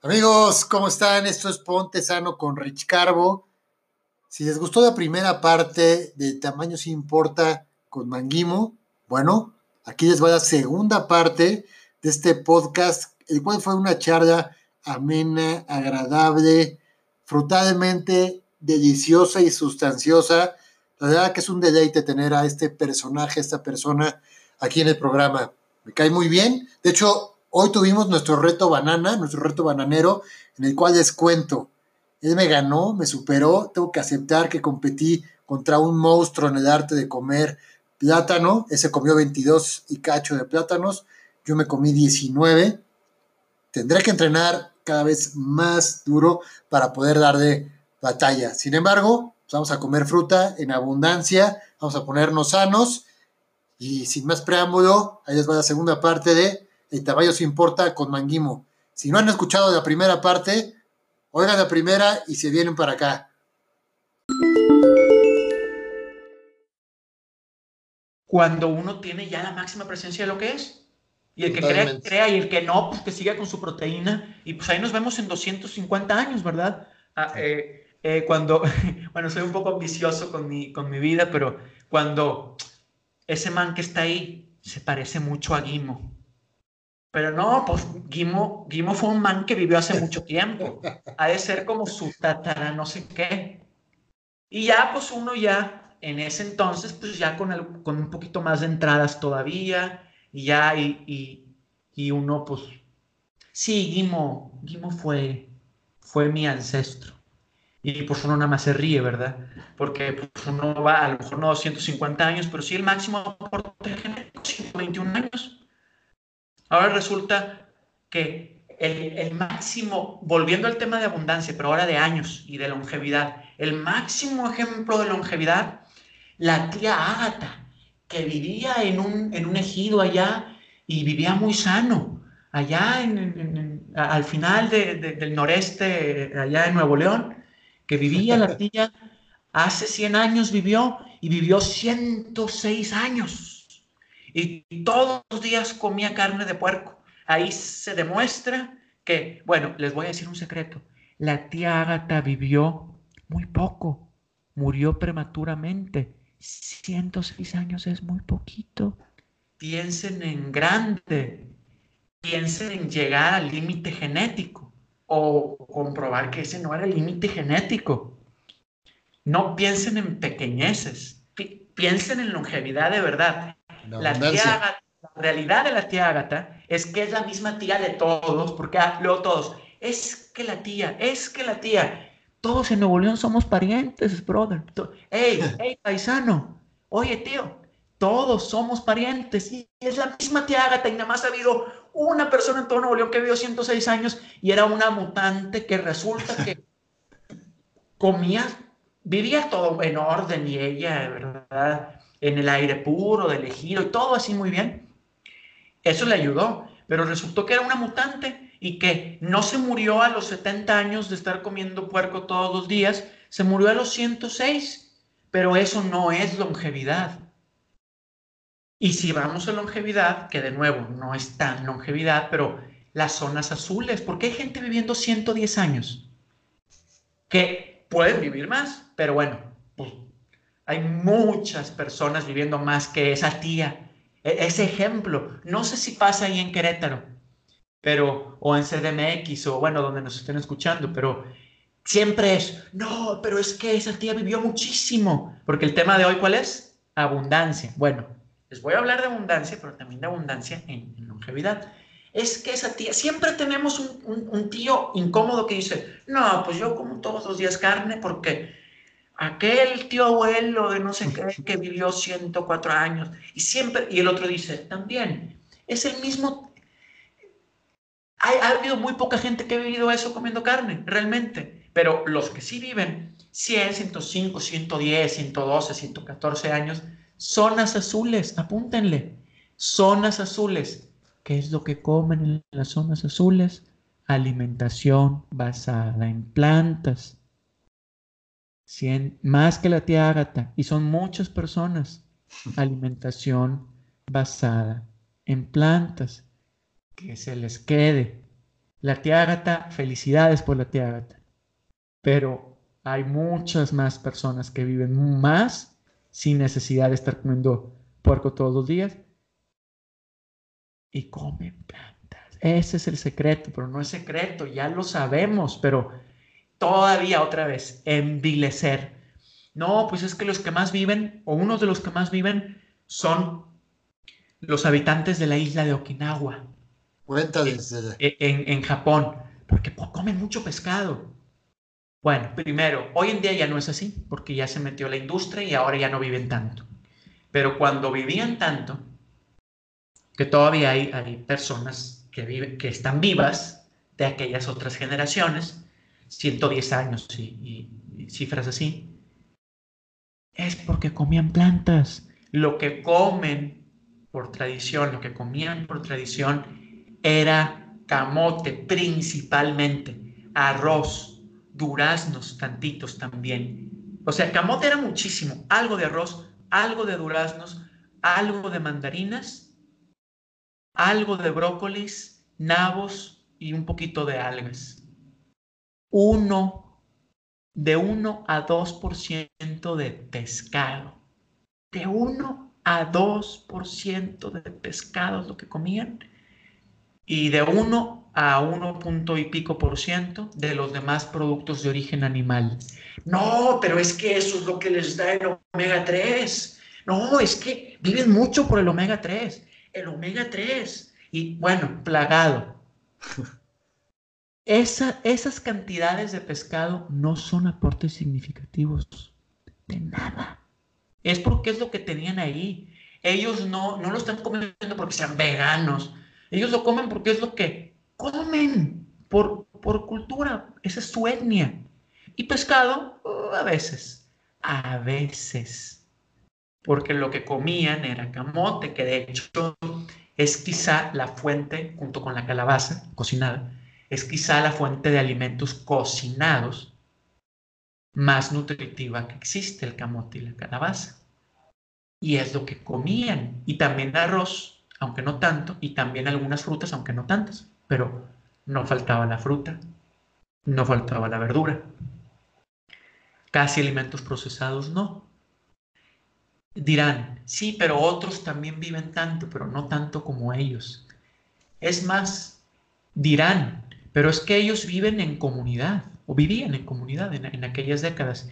Amigos, ¿cómo están? Esto es Ponte Sano con Rich Carbo. Si les gustó la primera parte de Tamaño sin importa con Manguimo, bueno, aquí les va la segunda parte de este podcast, el cual fue una charla amena, agradable, frutalmente deliciosa y sustanciosa. La verdad que es un deleite tener a este personaje, a esta persona aquí en el programa. Me cae muy bien. De hecho, Hoy tuvimos nuestro reto banana, nuestro reto bananero, en el cual les cuento. Él me ganó, me superó, tengo que aceptar que competí contra un monstruo en el arte de comer plátano. Ese comió 22 y cacho de plátanos, yo me comí 19. Tendré que entrenar cada vez más duro para poder darle batalla. Sin embargo, pues vamos a comer fruta en abundancia, vamos a ponernos sanos y sin más preámbulo, ahí les va la segunda parte de el tamaño se importa con Manguimo. Si no han escuchado la primera parte, oigan la primera y se vienen para acá. Cuando uno tiene ya la máxima presencia de lo que es. Y el que crea, crea, y el que no, pues que siga con su proteína. Y pues ahí nos vemos en 250 años, ¿verdad? Ah, eh, eh, cuando, bueno, soy un poco ambicioso con mi, con mi vida, pero cuando ese man que está ahí se parece mucho a Guimo. Pero no, pues Guimo, Guimo fue un man que vivió hace mucho tiempo. Ha de ser como su tatara, no sé qué. Y ya, pues uno ya, en ese entonces, pues ya con, el, con un poquito más de entradas todavía, y ya, y, y, uno, pues, sí, Guimo, Guimo fue, fue mi ancestro. Y pues uno nada más se ríe, ¿verdad? Porque pues, uno va a lo mejor no 250 años, pero sí el máximo aporte genético, 121 años. Ahora resulta que el, máximo, volviendo al tema de abundancia, pero ahora de años y de longevidad, el máximo ejemplo de longevidad, la tía Ágata, que vivía en un, en un ejido allá y vivía muy sano, allá en, al final del noreste, allá en Nuevo León, que vivía la tía, hace 100 años vivió y vivió 106 años y todos los días comía carne de puerco. Ahí se demuestra que, bueno, les voy a decir un secreto. La tía Ágata vivió muy poco, murió prematuramente. 106 años es muy poquito. Piensen en grande, piensen en llegar al límite genético o comprobar que ese no era el límite genético. No piensen en pequeñeces, piensen en longevidad de verdad. La, tía la realidad de la tía Agatha es que es la misma tía de todos, porque ah, luego todos, es que la tía, es que la tía, todos en Nuevo León somos parientes, brother. Hey, hey, paisano, oye, tío, todos somos parientes y es la misma tía Agatha y nada más ha habido una persona en todo Nuevo León que vivió 106 años y era una mutante que resulta que comía, vivía todo en orden y ella, ¿verdad? En el aire puro, del ejido y todo así muy bien. Eso le ayudó, pero resultó que era una mutante y que no se murió a los 70 años de estar comiendo puerco todos los días, se murió a los 106, pero eso no es longevidad. Y si vamos a longevidad, que de nuevo no es tan longevidad, pero las zonas azules, porque hay gente viviendo 110 años que pueden vivir más, pero bueno, hay muchas personas viviendo más que esa tía, e-, ese ejemplo. No sé si pasa ahí en Querétaro, pero, o en CDMX, o bueno, donde nos estén escuchando, pero siempre es, no, pero es que esa tía vivió muchísimo. Porque el tema de hoy, ¿cuál es? Abundancia. Bueno, les voy a hablar de abundancia, pero también de abundancia en, longevidad. Es que esa tía, siempre tenemos un, un tío incómodo que dice, no, pues yo como todos los días carne porque aquel tío abuelo de no sé qué que vivió 104 años y siempre, y el otro dice, también, es el mismo, ha, habido muy poca gente que ha vivido eso comiendo carne, realmente, pero los que sí viven 100, 105, 110, 112, 114 años, zonas azules, apúntenle, zonas azules, ¿qué es lo que comen en las zonas azules? Alimentación basada en plantas más que la tía Ágata, y son muchas personas, alimentación basada en plantas, que se les quede. La tía Ágata, felicidades por la tía Ágata. Pero hay muchas más personas que viven más sin necesidad de estar comiendo puerco todos los días y comen plantas. Ese es el secreto, pero no es secreto, ya lo sabemos, pero todavía otra vez, envilecer. No, pues es que los que más viven, o unos de los que más viven, son los habitantes de la isla de Okinawa. Cuéntales. En, en, Japón, porque comen mucho pescado. Bueno, primero, hoy en día ya no es así, porque ya se metió la industria y ahora ya no viven tanto. Pero cuando vivían tanto, que todavía hay, hay personas que, viven, que están vivas de aquellas otras generaciones, 110 años y, cifras así, es porque comían plantas. Lo que comen por tradición, lo que comían por tradición era camote principalmente, arroz, duraznos tantitos también. O sea, camote era muchísimo, algo de arroz, algo de duraznos, algo de mandarinas, algo de brócolis, nabos y un poquito de algas. Uno, de 1 a 2% de pescado. De 1 a 2% de pescado es lo que comían. Y de 1 a 1 punto y pico por ciento de los demás productos de origen animal. No, pero es que eso es lo que les da el omega 3. No, es que viven mucho por el omega 3. El omega 3. Y bueno, plagado. Esa, esas cantidades de pescado no son aportes significativos de nada. Es porque es lo que tenían ahí. Ellos no, no lo están comiendo porque sean veganos. Ellos lo comen porque es lo que comen por, por cultura. Esa es su etnia. Y pescado, uh, a veces, a veces. Porque lo que comían era camote, que de hecho es quizá la fuente, junto con la calabaza cocinada, es quizá la fuente de alimentos cocinados más nutritiva que existe, el camote y la calabaza. Y es lo que comían. Y también arroz, aunque no tanto, y también algunas frutas, aunque no tantas. Pero no faltaba la fruta, no faltaba la verdura. Casi alimentos procesados no. Dirán, sí, pero otros también viven tanto, pero no tanto como ellos. Es más, dirán, pero es que ellos viven en comunidad, o vivían en comunidad en, aquellas décadas,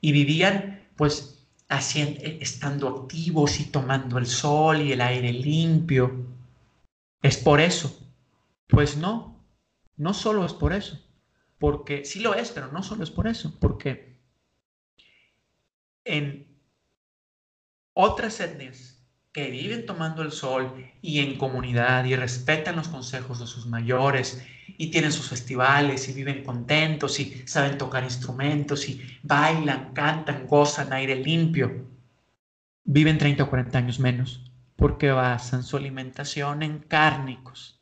y vivían pues haciendo, estando activos y tomando el sol y el aire limpio. Es por eso. Pues no, no solo es por eso, porque sí lo es, pero no solo es por eso, porque en otras etnias que viven tomando el sol y en comunidad y respetan los consejos de sus mayores y tienen sus festivales y viven contentos y saben tocar instrumentos y bailan, cantan, gozan aire limpio, viven 30 o 40 años menos porque basan su alimentación en cárnicos.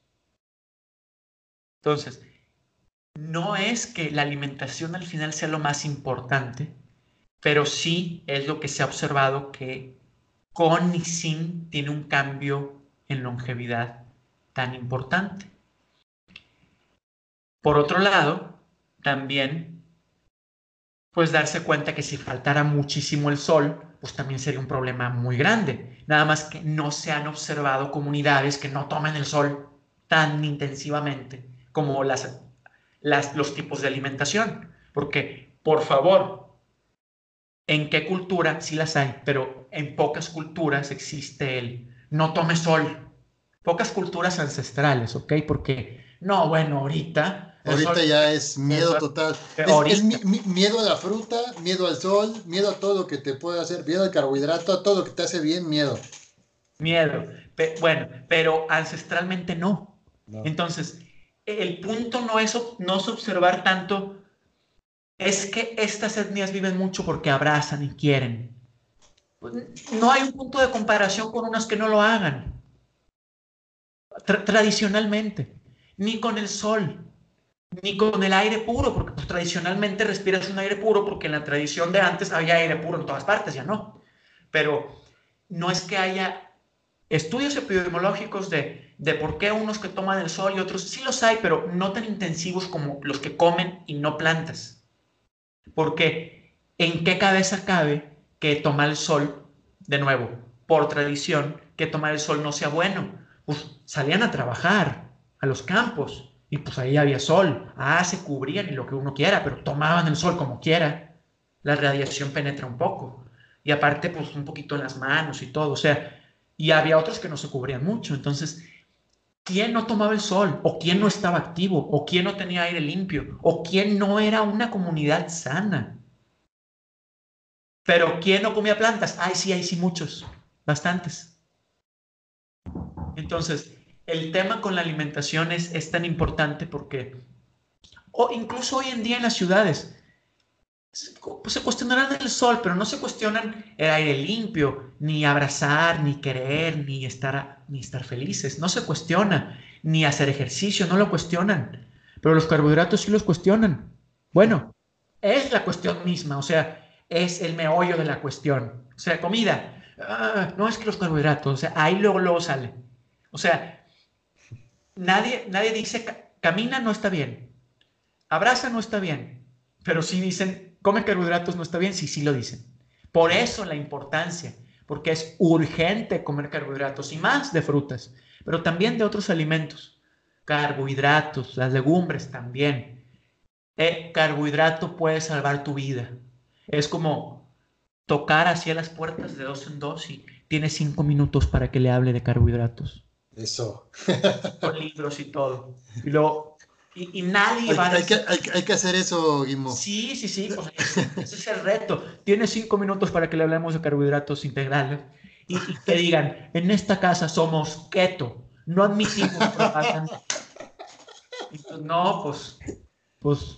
Entonces, no es que la alimentación al final sea lo más importante, pero sí es lo que se ha observado que con y sin tiene un cambio en longevidad tan importante. Por otro lado, también, pues darse cuenta que si faltara muchísimo el sol, pues también sería un problema muy grande. Nada más que no se han observado comunidades que no tomen el sol tan intensivamente como las, los tipos de alimentación. Porque, por favor, en qué cultura sí las hay, pero en pocas culturas existe el no tome sol. Pocas culturas ancestrales, ¿ok? Porque, no, bueno, ahorita... Ahorita ya es miedo total. Es, miedo a la fruta, miedo al sol, miedo a todo lo que te puede hacer, miedo al carbohidrato, a todo lo que te hace bien, miedo. Miedo. bueno, pero ancestralmente no. no. Entonces, el punto no es, no es observar tanto es que estas etnias viven mucho porque abrazan y quieren. No hay un punto de comparación con unas que no lo hagan. tradicionalmente, ni con el sol, ni con el aire puro, porque pues, tradicionalmente respiras un aire puro porque en la tradición de antes había aire puro en todas partes, ya no. Pero no es que haya estudios epidemiológicos de de por qué unos que toman el sol y otros, sí los hay, pero no tan intensivos como los que comen y no plantas. Porque ¿en qué cabeza cabe que tomar el sol, de nuevo, por tradición, que tomar el sol no sea bueno? Pues salían a trabajar a los campos y pues ahí había sol. Ah, se cubrían y lo que uno quiera, pero tomaban el sol como quiera. La radiación penetra un poco. Y aparte, pues un poquito en las manos y todo. O sea, y había otros que no se cubrían mucho. Entonces, ¿quién no tomaba el sol? ¿O quién no estaba activo? ¿O quién no tenía aire limpio? ¿O quién no era una comunidad sana? Pero ¿quién no comía plantas? Ay, sí, hay sí, muchos. Bastantes. Entonces, el tema con la alimentación es, es tan importante porque, o incluso hoy en día en las ciudades, pues se cuestionarán el sol, pero no se cuestionan el aire limpio, ni abrazar, ni querer, ni estar, ni estar felices. No se cuestiona, ni hacer ejercicio, no lo cuestionan. Pero los carbohidratos sí los cuestionan. Bueno, es la cuestión misma, o sea, es el meollo de la cuestión. O sea, comida, ah, no es que los carbohidratos, o sea, ahí luego, luego sale. O sea, nadie, nadie dice camina no está bien, abraza no está bien, pero sí dicen come carbohidratos no está bien, sí, sí lo dicen. Por eso la importancia, porque es urgente comer carbohidratos y más de frutas, pero también de otros alimentos. Carbohidratos, las legumbres también. Eh, carbohidrato puede salvar tu vida. Es como tocar hacia las puertas de dos en dos y tienes cinco minutos para que le hable de carbohidratos. Eso. Con libros y todo. Y luego y, nadie hay, va a hay que, hay, que, hacer eso, Guimo. Sí, sí, sí, pues, ese, es el reto. Tiene cinco minutos para que le hablemos de carbohidratos integrales y, que digan, en esta casa somos keto, no admitimos propaganda. Pues, no, pues, pues,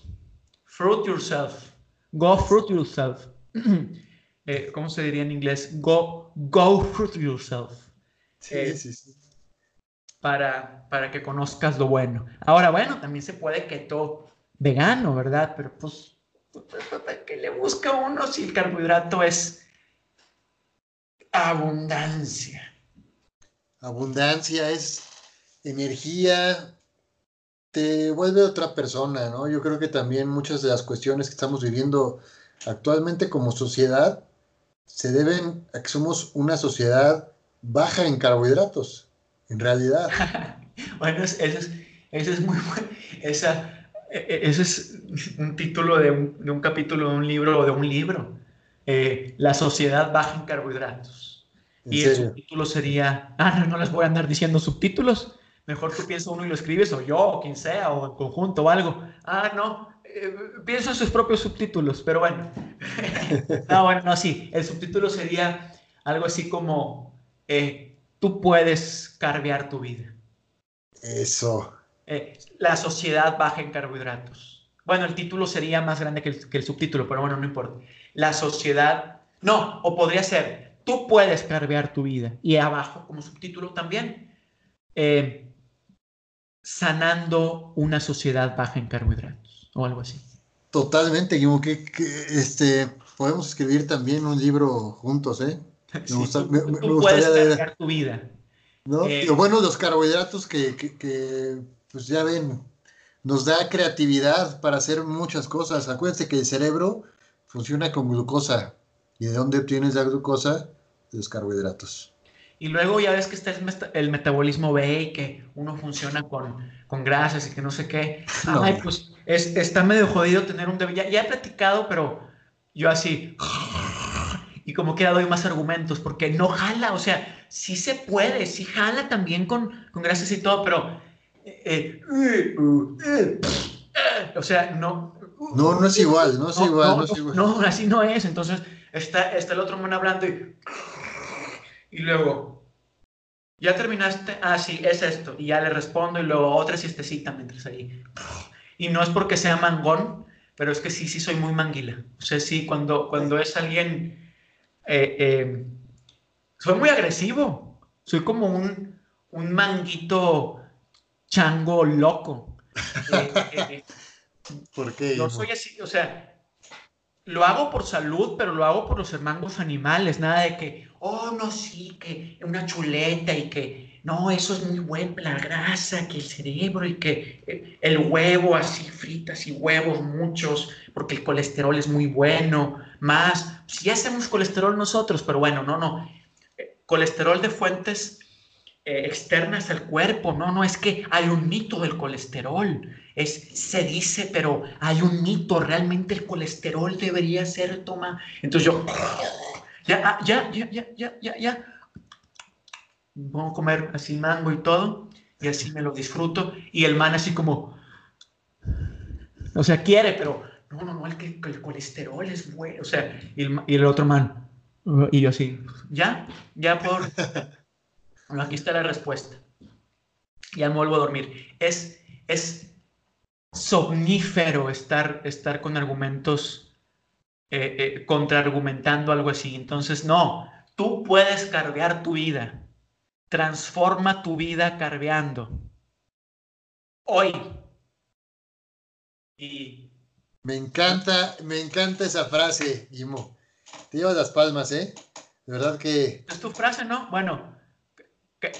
fruit yourself, go fruit yourself. Eh, ¿Cómo se diría en inglés? Go, go fruit yourself. Sí, eh, sí, sí para, para que conozcas lo bueno. Ahora, bueno, también se puede keto vegano, ¿verdad? Pero pues, ¿qué le busca uno si el carbohidrato es abundancia? Abundancia es energía, te vuelve otra persona, ¿no? Yo creo que también muchas de las cuestiones que estamos viviendo actualmente como sociedad se deben a que somos una sociedad baja en carbohidratos en realidad. bueno, eso es, es, muy bueno. Esa, e, e, ese es un título de un, de un, capítulo de un libro o de un libro. Eh, la sociedad baja en carbohidratos. y el subtítulo sería, ah, no, no les voy a andar diciendo subtítulos. Mejor tú piensas uno y lo escribes, o yo, o quien sea, o en conjunto o algo. Ah, no, eh, pienso en sus propios subtítulos, pero bueno. no, bueno, no, sí, el subtítulo sería algo así como eh, tú puedes carbear tu vida. Eso. Eh, la sociedad baja en carbohidratos. Bueno, el título sería más grande que el, subtítulo, pero bueno, no importa. La sociedad, no, o podría ser, tú puedes carbear tu vida. Y abajo, como subtítulo también, eh, sanando una sociedad baja en carbohidratos, o algo así. Totalmente, como que, que este, podemos escribir también un libro juntos, ¿eh? Me, gusta, tú, puedes cargar tu vida. ¿no? Eh, bueno, los carbohidratos que, pues ya ven, nos da creatividad para hacer muchas cosas. Acuérdense que el cerebro funciona con glucosa. ¿Y de dónde obtienes la glucosa? De los carbohidratos. Y luego ya ves que está el, metabolismo B y que uno funciona con, con, grasas y que no sé qué. Ay, pues está medio jodido tener un Ya, ya he platicado, pero yo así y como que doy más argumentos, porque no jala, o sea, sí se puede, sí jala también con, con gracias y todo, pero, eh, eh, eh, o sea, no. No, no es igual, no es igual, no, es igual. No, así no es, entonces está, está el otro man hablando y, y luego, ya terminaste, ah, sí, es esto, y ya le respondo y luego otra siestecita mientras ahí. Y no es porque sea mangón, pero es que sí, sí soy muy manguila. O sea, sí, cuando, cuando es alguien eh, eh, soy muy agresivo. Soy como un, un manguito chango loco. Eh, ¿Por qué? Yo soy así, o sea, lo hago por salud, pero lo hago por los hermanos animales. Nada de que, oh, no, sí, que una chuleta y que no, eso es muy bueno, la grasa, que el cerebro y que eh, el huevo, así fritas y huevos muchos, porque el colesterol es muy bueno, más, si hacemos colesterol nosotros, pero bueno, no, no, eh, colesterol de fuentes eh, externas al cuerpo, no, no, es que hay un mito del colesterol, es, se dice, pero hay un mito, realmente el colesterol debería ser toma, entonces yo, ya, ya, ya, ya, ya, ya, ya, voy a comer así mango y todo, y así me lo disfruto, y el man así como, o sea, quiere, pero no, no, no, el, el colesterol es bueno, o sea, y el, y el otro man, y yo así, ya, ya por, aquí está la respuesta, ya me vuelvo a dormir, es, es somnífero estar, estar con argumentos, eh, eh, contraargumentando algo así, entonces no, tú puedes cargar tu vida, transforma tu vida carveando. Hoy. Y... Me encanta, me encanta esa frase, Guimo. Te llevas las palmas, ¿eh? De verdad que... Es tu frase, ¿no? Bueno,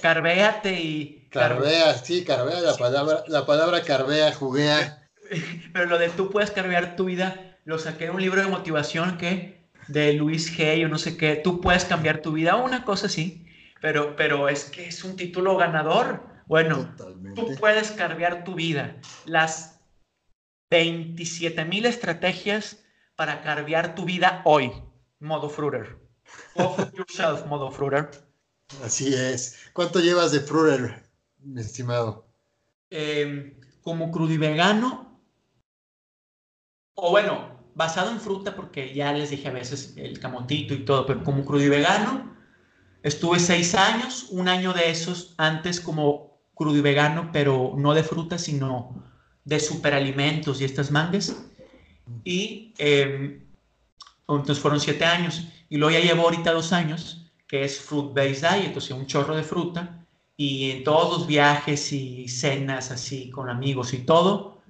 carvéate y... Carvea, sí, carvea la palabra, la palabra carvea, juguea. Pero lo de tú puedes carvear tu vida, lo saqué de un libro de motivación que de Luis Hay o no sé qué, tú puedes cambiar tu vida, una cosa así pero, pero es que es un título ganador. Bueno, tú puedes cambiar tu vida. Las 27 mil estrategias para cambiar tu vida hoy, modo Fruiter. Go yourself, modo Fruiter. Así es. ¿Cuánto llevas de Fruiter, mi estimado? Em, como crudivegano, o bueno, basado en fruta, porque ya les dije a veces el camotito y todo, pero como crudivegano, Estuve seis años, un año de esos antes como crudo y vegano, pero no de frutas, sino de superalimentos y estas mangas. Y em, entonces fueron siete años. Y luego ya llevo ahorita dos años, que es Fruit Based Diet, o sea, un chorro de fruta. Y en todos los viajes y cenas así con amigos y todo,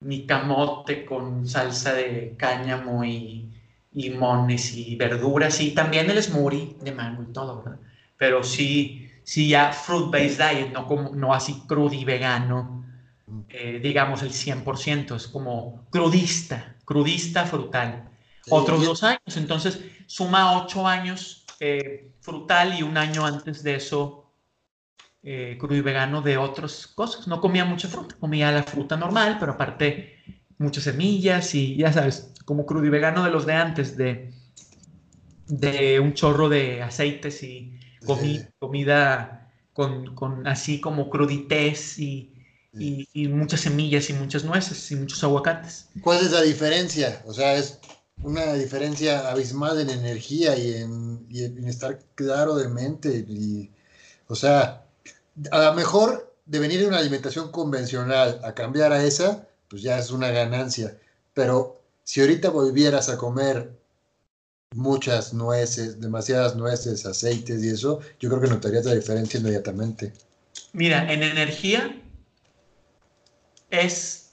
mi camote con salsa de cáñamo y limones y verduras y también el smoothie de mango y todo, ¿verdad? Pero sí, sí ya fruit-based diet, no, como, no así crudo y vegano, eh, digamos el 100%, es como crudista, crudista frutal. Otros dos años, entonces suma ocho años eh, frutal y un año antes de eso eh, crudo y vegano de otras cosas. No comía mucha fruta, comía la fruta normal, pero aparte muchas semillas y ya sabes, como crudo y vegano de los de antes, de, de un chorro de aceites y comida con, con, así como crudités y, y, muchas semillas y muchas nueces y muchos aguacates. ¿Cuál es la diferencia? O sea, es una diferencia abismal en energía y en, y en estar claro de mente. Y, o sea, a lo mejor de venir de una alimentación convencional a cambiar a esa, pues ya es una ganancia. Pero si ahorita volvieras a comer muchas nueces, demasiadas nueces, aceites y eso, yo creo que notarías la diferencia inmediatamente. Mira, en energía es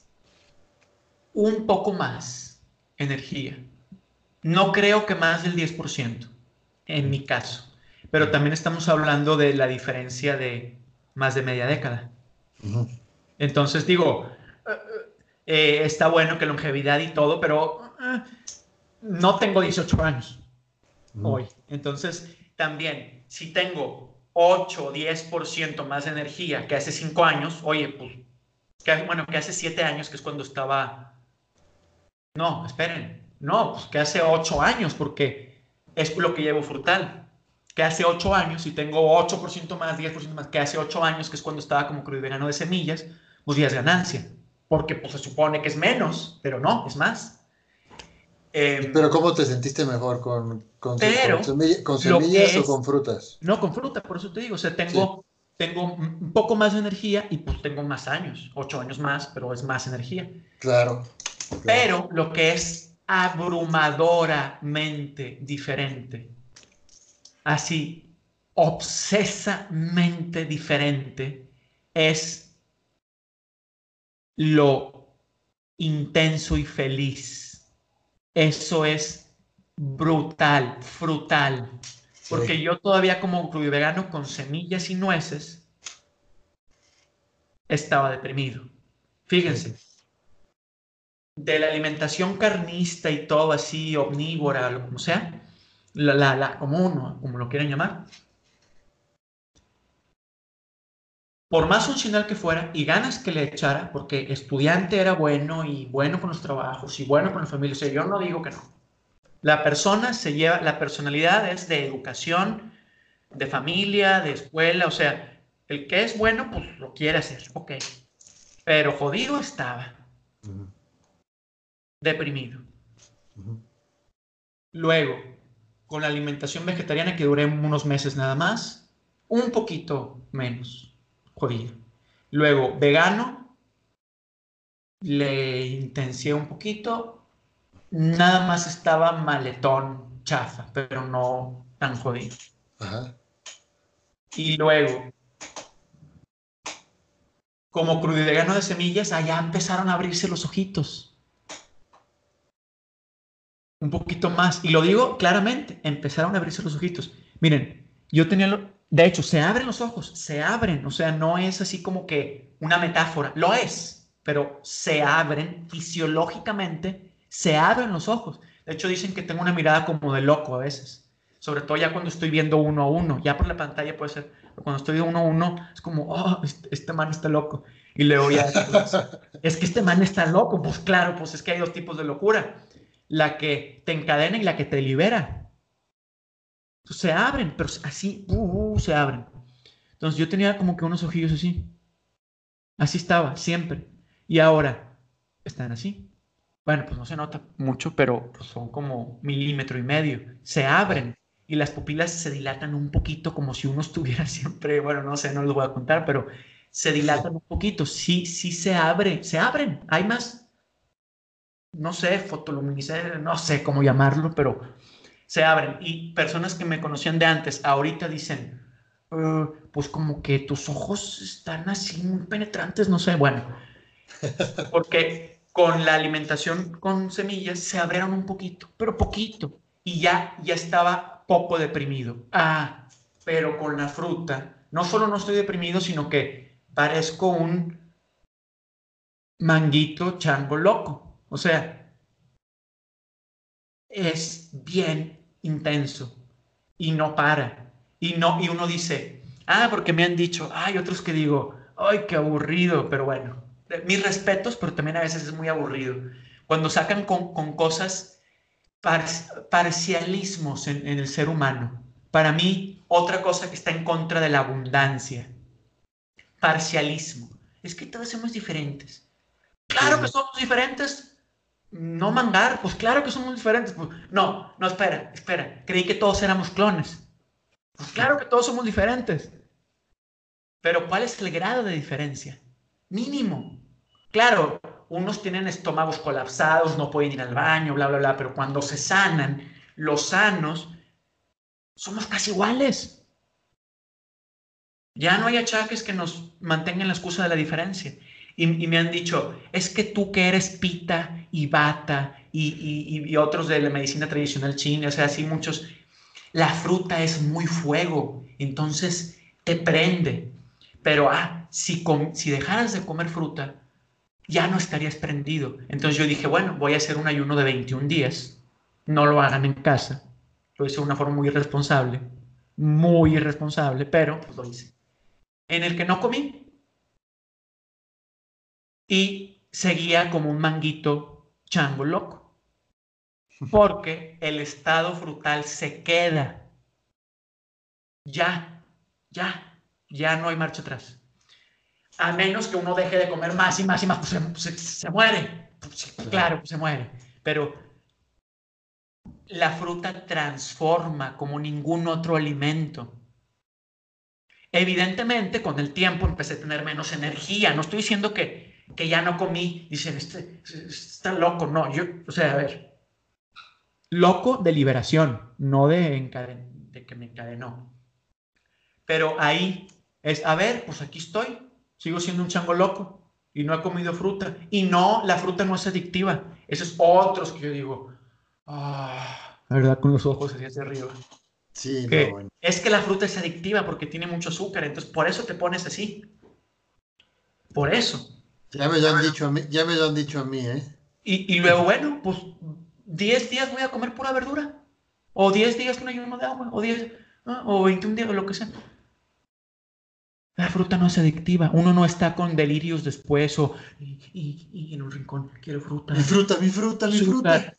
un poco más energía. No creo que más del 10%, en mi caso. Pero también estamos hablando de la diferencia de más de media década. Entonces digo, eh, está bueno que longevidad y todo, pero eh, no tengo 18 años hoy. Entonces, también, si tengo 8 o 10% más de energía que hace 5 años, oye, pues, que, bueno, que hace 7 años, que es cuando estaba... No, esperen, no, pues que hace 8 años, porque es lo que llevo frutal. Que hace 8 años, si tengo 8% más, 10% más, que hace 8 años, que es cuando estaba como crudo vegano de semillas, pues ya es ganancia porque pues, se supone que es menos, pero no, es más. Em, pero ¿cómo te sentiste mejor? ¿Con, con, semillas o con frutas? No, con fruta, por eso te digo, o sea, tengo, tengo un poco más de energía y pues tengo más años, ocho años más, pero es más energía. Claro. Pero lo que es abrumadoramente diferente, así, obsesamente diferente, es lo intenso y feliz. Eso es brutal, frutal. Porque yo todavía como vegano con semillas y nueces, estaba deprimido. Fíjense, de la alimentación carnista y todo así, omnívora, lo como sea, la, la, la, como uno, como lo quieran llamar, por más funcional que fuera y ganas que le echara, porque estudiante era bueno y bueno con los trabajos y bueno con la familia, o sea, yo no digo que no. La persona se lleva, la personalidad es de educación, de familia, de escuela, o sea, el que es bueno, pues lo quiere hacer, ok. Pero jodido estaba. Deprimido. Luego, con la alimentación vegetariana que duré unos meses nada más, un poquito menos jodido. Luego, vegano, le intencié un poquito, nada más estaba maletón, chafa, pero no tan jodido. Y luego, como vegano de semillas, allá empezaron a abrirse los ojitos. Un poquito más. Y lo digo claramente, empezaron a abrirse los ojitos. Miren, yo tenía, de hecho, se abren los ojos, se abren, o sea, no es así como que una metáfora, lo es, pero se abren fisiológicamente, se abren los ojos. De hecho, dicen que tengo una mirada como de loco a veces, sobre todo ya cuando estoy viendo uno a uno, ya por la pantalla puede ser, cuando estoy de uno a uno es como, oh, este, este man está loco. Y luego ya, es que este man está loco, pues claro, pues es que hay dos tipos de locura, la que te encadena y la que te libera se abren, pero así, uh, uh, se abren. Entonces yo tenía como que unos ojillos así. Así estaba, siempre. Y ahora están así. Bueno, pues no se nota mucho, pero son como milímetro y medio. Se abren y las pupilas se dilatan un poquito como si uno estuviera siempre, bueno, no sé, no les voy a contar, pero se dilatan un poquito. Sí, sí se abre, se abren. Hay más, no sé, fotoluminiscencia, no sé cómo llamarlo, pero se abren. Y personas que me conocían de antes, ahorita dicen, uh, pues como que tus ojos están así muy penetrantes, no sé, bueno, porque con la alimentación con semillas se abrieron un poquito, pero poquito, y ya, ya estaba poco deprimido. Ah, pero con la fruta, no solo no estoy deprimido, sino que parezco un manguito chango loco. O sea, es bien intenso y no para. Y, no, y uno dice, ah, porque me han dicho, hay otros que digo, ay, qué aburrido, pero bueno, mis respetos, pero también a veces es muy aburrido. Cuando sacan con, con cosas, parcialismos en, en el ser humano. Para mí, otra cosa que está en contra de la abundancia, parcialismo. Es que todos somos diferentes. Claro que somos diferentes, no mangar, pues claro que somos diferentes. Pues, no, no, espera, espera. Creí que todos éramos clones. Pues claro que todos somos diferentes. Pero ¿cuál es el grado de diferencia? Mínimo. Claro, unos tienen estómagos colapsados, no pueden ir al baño, bla, bla, bla, pero cuando se sanan, los sanos, somos casi iguales. Ya no hay achaques que nos mantengan la excusa de la diferencia. Y, me han dicho, es que tú que eres pita y bata y, y, otros de la medicina tradicional china, o sea, así muchos, la fruta es muy fuego, entonces te prende. Pero, ah, si, si dejaras de comer fruta, ya no estarías prendido. Entonces yo dije, bueno, voy a hacer un ayuno de 21 días. No lo hagan en casa. Lo hice de una forma muy irresponsable, muy irresponsable, pero pues lo hice. En el que no comí, y seguía como un manguito chango loco. Porque el estado frutal se queda. Ya, ya, ya no hay marcha atrás. A menos que uno deje de comer más y más y más, pues se, muere. Pues, claro, pues se muere. Pero la fruta transforma como ningún otro alimento. Evidentemente, con el tiempo empecé a tener menos energía. No estoy diciendo que que ya no comí, dicen, este, está loco. No, yo, o sea, a ver, loco de liberación, no de, de que me encadenó. Pero ahí es, a ver, pues aquí estoy, sigo siendo un chango loco y no he comido fruta. Y no, la fruta no es adictiva. Esos otros que yo digo, ah, la verdad, con los ojos hacia arriba. Sí, no, Es que la fruta es adictiva porque tiene mucho azúcar, entonces por eso te pones así. por eso. Ya me lo han dicho a mí, ya me lo han dicho a mí, ¿eh? Y, y luego, bueno, pues 10 días voy a comer pura verdura. O 10 días con ayuno de agua. O 10, o 21 días, o lo que sea. La fruta no es adictiva. Uno no está con delirios después o y, en un rincón quiero fruta. Mi fruta, mi fruta, mi fruta.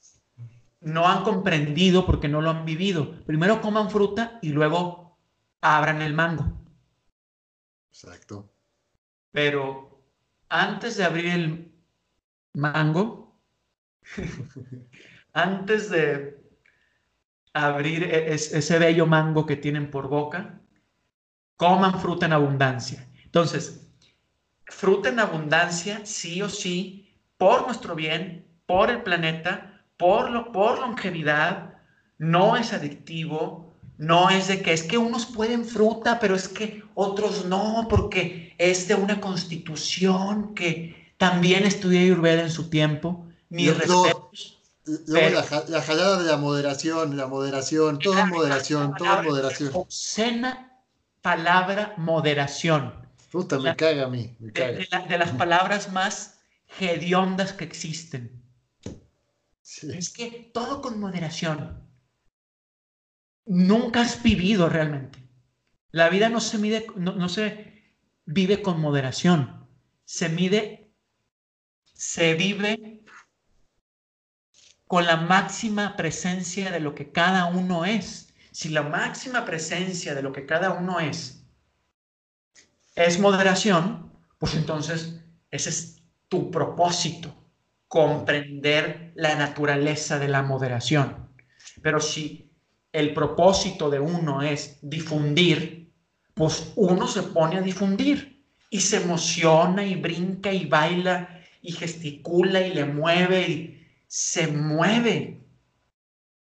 No han comprendido porque no lo han vivido. Primero coman fruta y luego abran el mango. Exacto. Pero antes de abrir el mango, antes de abrir e-, ese bello mango que tienen por boca, coman fruta en abundancia. Entonces, fruta en abundancia, sí o sí, por nuestro bien, por el planeta, por, lo, por longevidad, no es adictivo, no es de que es que unos pueden fruta, pero es que otros no, porque es de una constitución que también estudié Ayurveda en su tiempo. Mis respetos. Luego la, jalada de la moderación, la moderación, todo en moderación, todo en moderación. Obscena palabra moderación. Puta, me caga a mí. De, las palabras más hediondas que existen. Es que todo con moderación. Nunca has vivido realmente. La vida no se mide, no se vive con moderación. Se mide, se vive con la máxima presencia de lo que cada uno es. Si la máxima presencia de lo que cada uno es es moderación, pues entonces ese es tu propósito, comprender la naturaleza de la moderación. Pero si el propósito de uno es difundir, pues uno se pone a difundir y se emociona y brinca y baila y gesticula y le mueve y se mueve.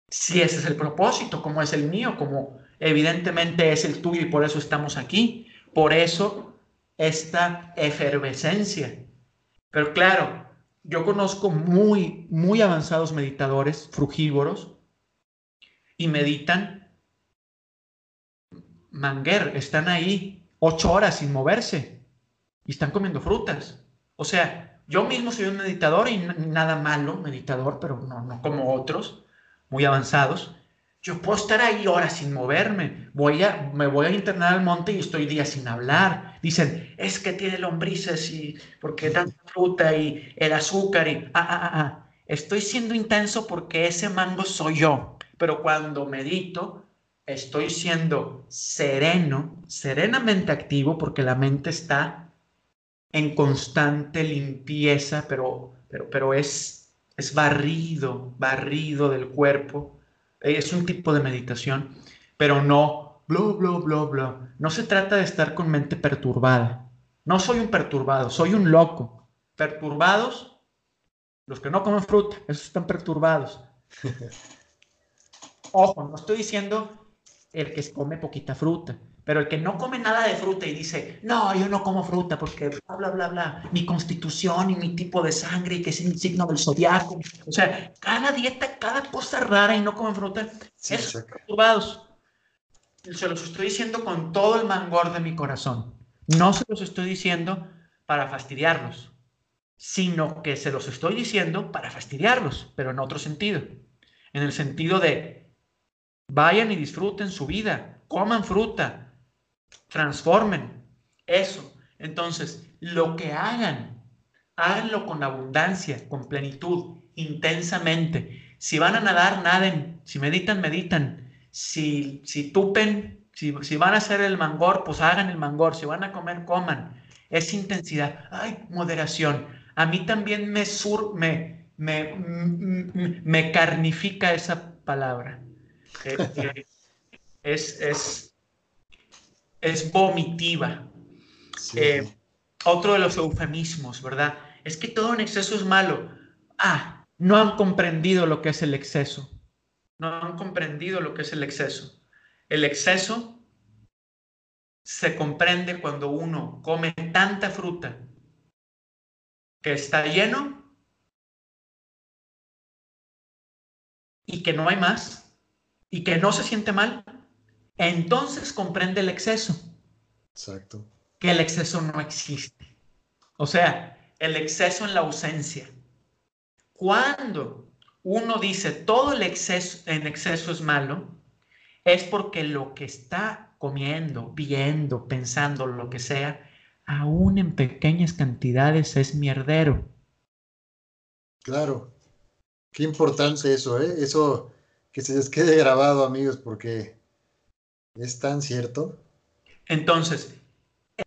Si ese es el propósito, como es el mío, como evidentemente es el tuyo y por eso estamos aquí. Por eso esta efervescencia. Pero claro, yo conozco muy, muy avanzados meditadores frugívoros y meditan manguer, están ahí ocho horas sin moverse y están comiendo frutas. O sea, yo mismo soy un meditador y nada malo, meditador, pero no, no como otros, muy avanzados. Yo puedo estar ahí horas sin moverme. Voy a, me voy a internar al monte y estoy días sin hablar. Dicen, es que tiene lombrices y porque tanta fruta y el azúcar y... Ah, ah, ah, ah. Estoy siendo intenso porque ese mango soy yo. Pero cuando medito, estoy siendo sereno, serenamente activo porque la mente está en constante limpieza, pero, pero, pero es, es barrido, barrido del cuerpo. Es un tipo de meditación, pero no, bla, bla, bla, bla. No se trata de estar con mente perturbada. No soy un perturbado, soy un loco. Perturbados, los que no comen fruta, esos están perturbados. Ojo, no estoy diciendo el que come poquita fruta. Pero el que no come nada de fruta y dice, no, yo no como fruta porque bla, bla, bla, bla, mi constitución y mi tipo de sangre y que es el signo del zodiaco. O sea, cada dieta, cada cosa rara y no comen fruta, sí, esos perturbados. Se los estoy diciendo con todo el mangor de mi corazón. No se los estoy diciendo para fastidiarlos, sino que se los estoy diciendo para fastidiarlos, pero en otro sentido. En el sentido de, vayan y disfruten su vida, coman fruta, transformen eso. Entonces, lo que hagan, háganlo con abundancia, con plenitud, intensamente. Si van a nadar, naden. Si meditan, meditan. Si, si tupen, si, si van a hacer el mangor, pues hagan el mangor. Si van a comer, coman. Es intensidad. Ay, moderación. A mí también me, sur, me, me, me, carnifica esa palabra. Eh, es, es, es vomitiva. Eh, otro de los eufemismos, ¿verdad? Es que todo en exceso es malo. Ah, no han comprendido lo que es el exceso. No han comprendido lo que es el exceso. El exceso se comprende cuando uno come tanta fruta que está lleno y que no hay más y que no se siente mal entonces comprende el exceso. Exacto. Que el exceso no existe. O sea, el exceso en la ausencia. Cuando uno dice todo el exceso en exceso es malo, es porque lo que está comiendo, viendo, pensando, lo que sea, aún en pequeñas cantidades es mierdero. Claro. Qué importante eso, ¿eh? Eso que se les quede grabado, amigos, porque es tan cierto. Entonces,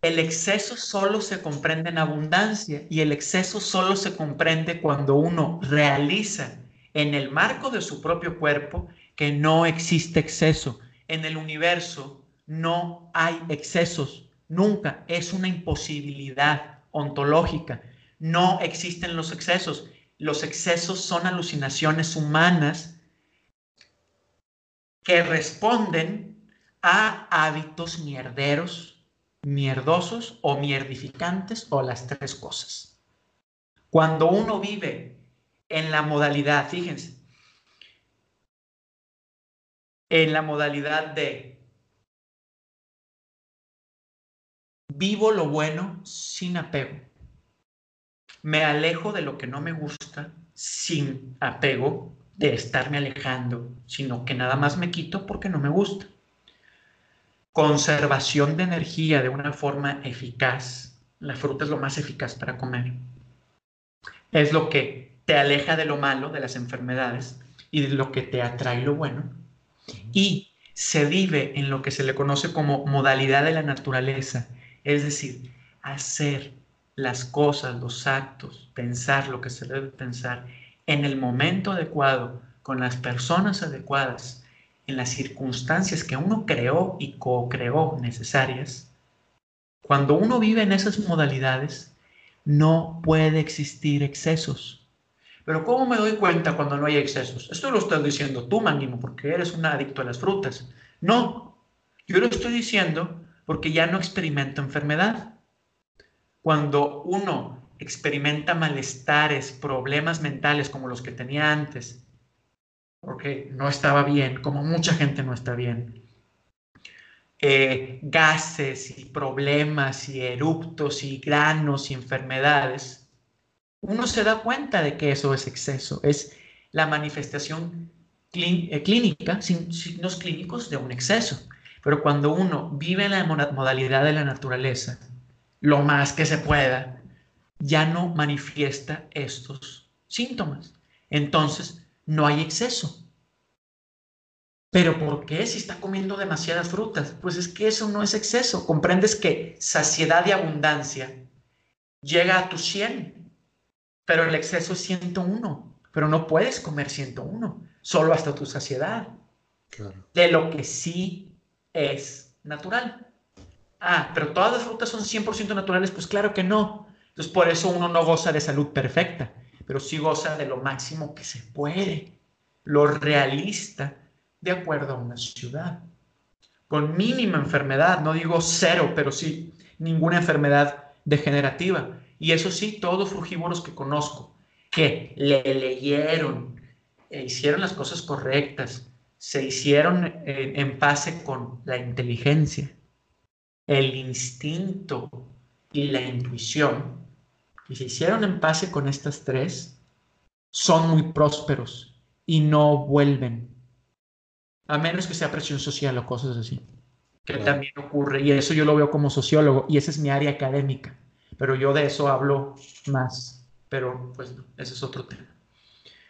el exceso solo se comprende en abundancia y el exceso solo se comprende cuando uno realiza en el marco de su propio cuerpo que no existe exceso. En el universo no hay excesos, nunca. Es una imposibilidad ontológica. No existen los excesos. Los excesos son alucinaciones humanas que responden a hábitos mierderos, mierdosos o mierdificantes o las tres cosas. Cuando uno vive en la modalidad, fíjense, en la modalidad de vivo lo bueno sin apego. Me alejo de lo que no me gusta sin apego de estarme alejando, sino que nada más me quito porque no me gusta. Conservación de energía de una forma eficaz. La fruta es lo más eficaz para comer. Es lo que te aleja de lo malo, de las enfermedades, y de lo que te atrae lo bueno. Y se vive en lo que se le conoce como modalidad de la naturaleza, es decir, hacer las cosas, los actos, pensar lo que se debe pensar en el momento adecuado, con las personas adecuadas, en las circunstancias que uno creó y co-creó necesarias, cuando uno vive en esas modalidades, no puede existir excesos. Pero ¿cómo me doy cuenta cuando no hay excesos? Esto lo estás diciendo tú, Manguimo, porque eres un adicto a las frutas. No, yo lo estoy diciendo porque ya no experimento enfermedad. Cuando uno experimenta malestares, problemas mentales como los que tenía antes, porque no estaba bien, como mucha gente no está bien, eh, gases y problemas y eruptos y granos y enfermedades, uno se da cuenta de que eso es exceso, es la manifestación eh, clínica, signos clínicos de un exceso. Pero cuando uno vive en la modalidad de la naturaleza, lo más que se pueda, ya no manifiesta estos síntomas. Entonces, no hay exceso. ¿Pero por qué si está comiendo demasiadas frutas? Pues es que eso no es exceso. Comprendes que saciedad y abundancia llega a tu 100 pero el exceso es 101, pero no puedes comer 101, solo hasta tu saciedad. De lo que sí es natural. Ah, pero todas las frutas son 100% naturales, pues claro que no. Entonces por eso uno no goza de salud perfecta, pero sí goza de lo máximo que se puede, lo realista, de acuerdo a una ciudad. Con mínima enfermedad, no digo cero, pero sí ninguna enfermedad degenerativa. Y eso sí, todos frugívoros que conozco, que le leyeron, e hicieron las cosas correctas, se hicieron en pase con la inteligencia, el instinto y la intuición, y se hicieron en pase con estas tres, son muy prósperos y no vuelven, a menos que sea presión social o cosas así, que también ocurre, y eso yo lo veo como sociólogo, y esa es mi área académica pero yo de eso hablo más, pero pues ese es otro tema.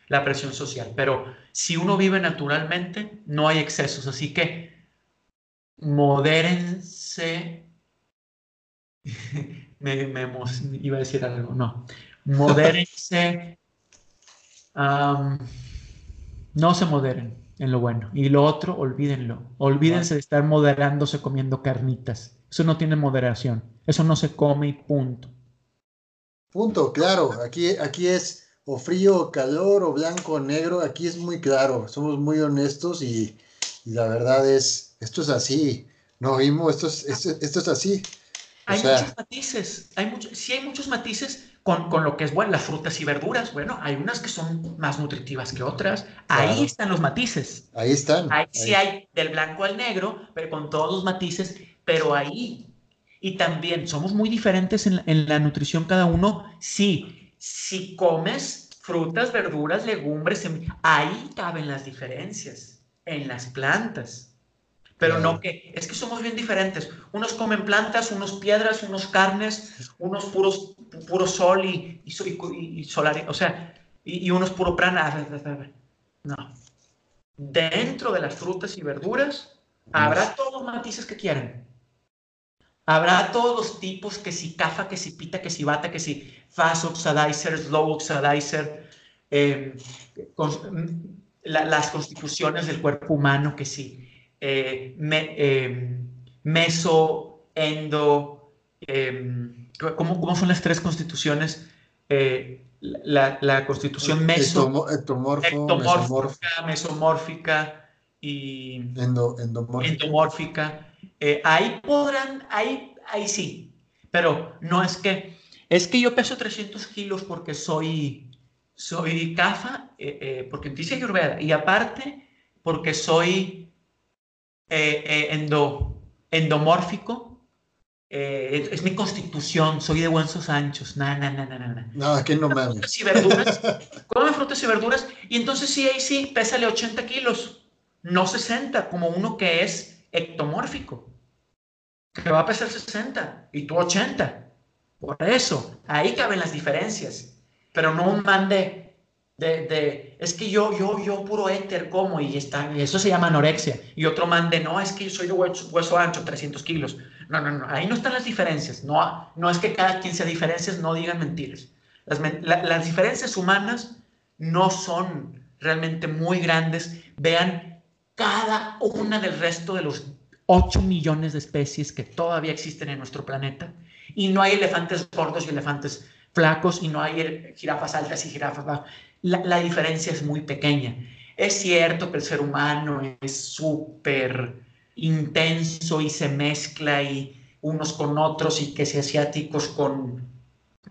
La presión social, pero si uno vive naturalmente, no hay excesos, así que modérense. me, me, iba a decir algo, no. Modérense. no se moderen en lo bueno. Y lo otro, olvídenlo. Olvídense de estar moderándose comiendo carnitas. Eso no tiene moderación. Eso no se come y punto. Punto, claro. Aquí, aquí es o frío o calor o blanco o negro. Aquí es muy claro. Somos muy honestos y, la verdad es, esto es así. No vimos, esto es, esto, es así. Hay muchos matices. Hay muchos, sí hay muchos matices con, lo que es bueno, las frutas y verduras. Bueno, hay unas que son más nutritivas que otras. Ahí están los matices. Ahí están. Ahí, sí hay del blanco al negro, pero con todos los matices, pero ahí Y también somos muy diferentes en, en la nutrición cada uno. Sí, si comes frutas, verduras, legumbres, ahí caben las diferencias, en las plantas. Pero no que, es que somos bien diferentes. Unos comen plantas, unos piedras, unos carnes, unos puros, puro sol y, y, solar, o sea, y, unos puro prana. No. Dentro de las frutas y verduras habrá todos los matices que quieran. Habrá todos los tipos, que si cafa, que si pita, que si bata, que si fast oxidizer, slow oxidizer, eh, las constituciones del cuerpo humano, que si eh, eh, meso, endo, ¿cómo, ¿cómo, son las tres constituciones? La, constitución meso, ectomórfica, mesomórfica y endomórfica. eh, ahí podrán, ahí, ahí sí, pero no es que, es que yo peso 300 kilos porque soy, soy CAFA, eh, eh, porque dice Ayurveda, y aparte porque soy endo, endomórfico, es, mi constitución, soy de huesos anchos, no, no, no, no, no. Mames. Frutas y verduras, come frutas y verduras, y entonces sí, ahí sí, pésale 80 kilos, no 60, como uno que es ectomórfico, que va a pesar 60 y tú 80. Por eso, ahí caben las diferencias. Pero no un man de, de, es que yo, yo, yo puro éter como y, está, eso se llama anorexia. Y otro man de, no, es que yo soy de hueso, ancho, 300 kilos. No, no, no, ahí no están las diferencias. No, no es que cada quien sea diferencias, no digan mentiras. Las, las diferencias humanas no son realmente muy grandes. Vean cada una del resto de los 8 millones de especies que todavía existen en nuestro planeta. Y no hay elefantes gordos y elefantes flacos y no hay jirafas altas y jirafas bajas. La, diferencia es muy pequeña. Es cierto que el ser humano es súper intenso y se mezcla y unos con otros y que si asiáticos con,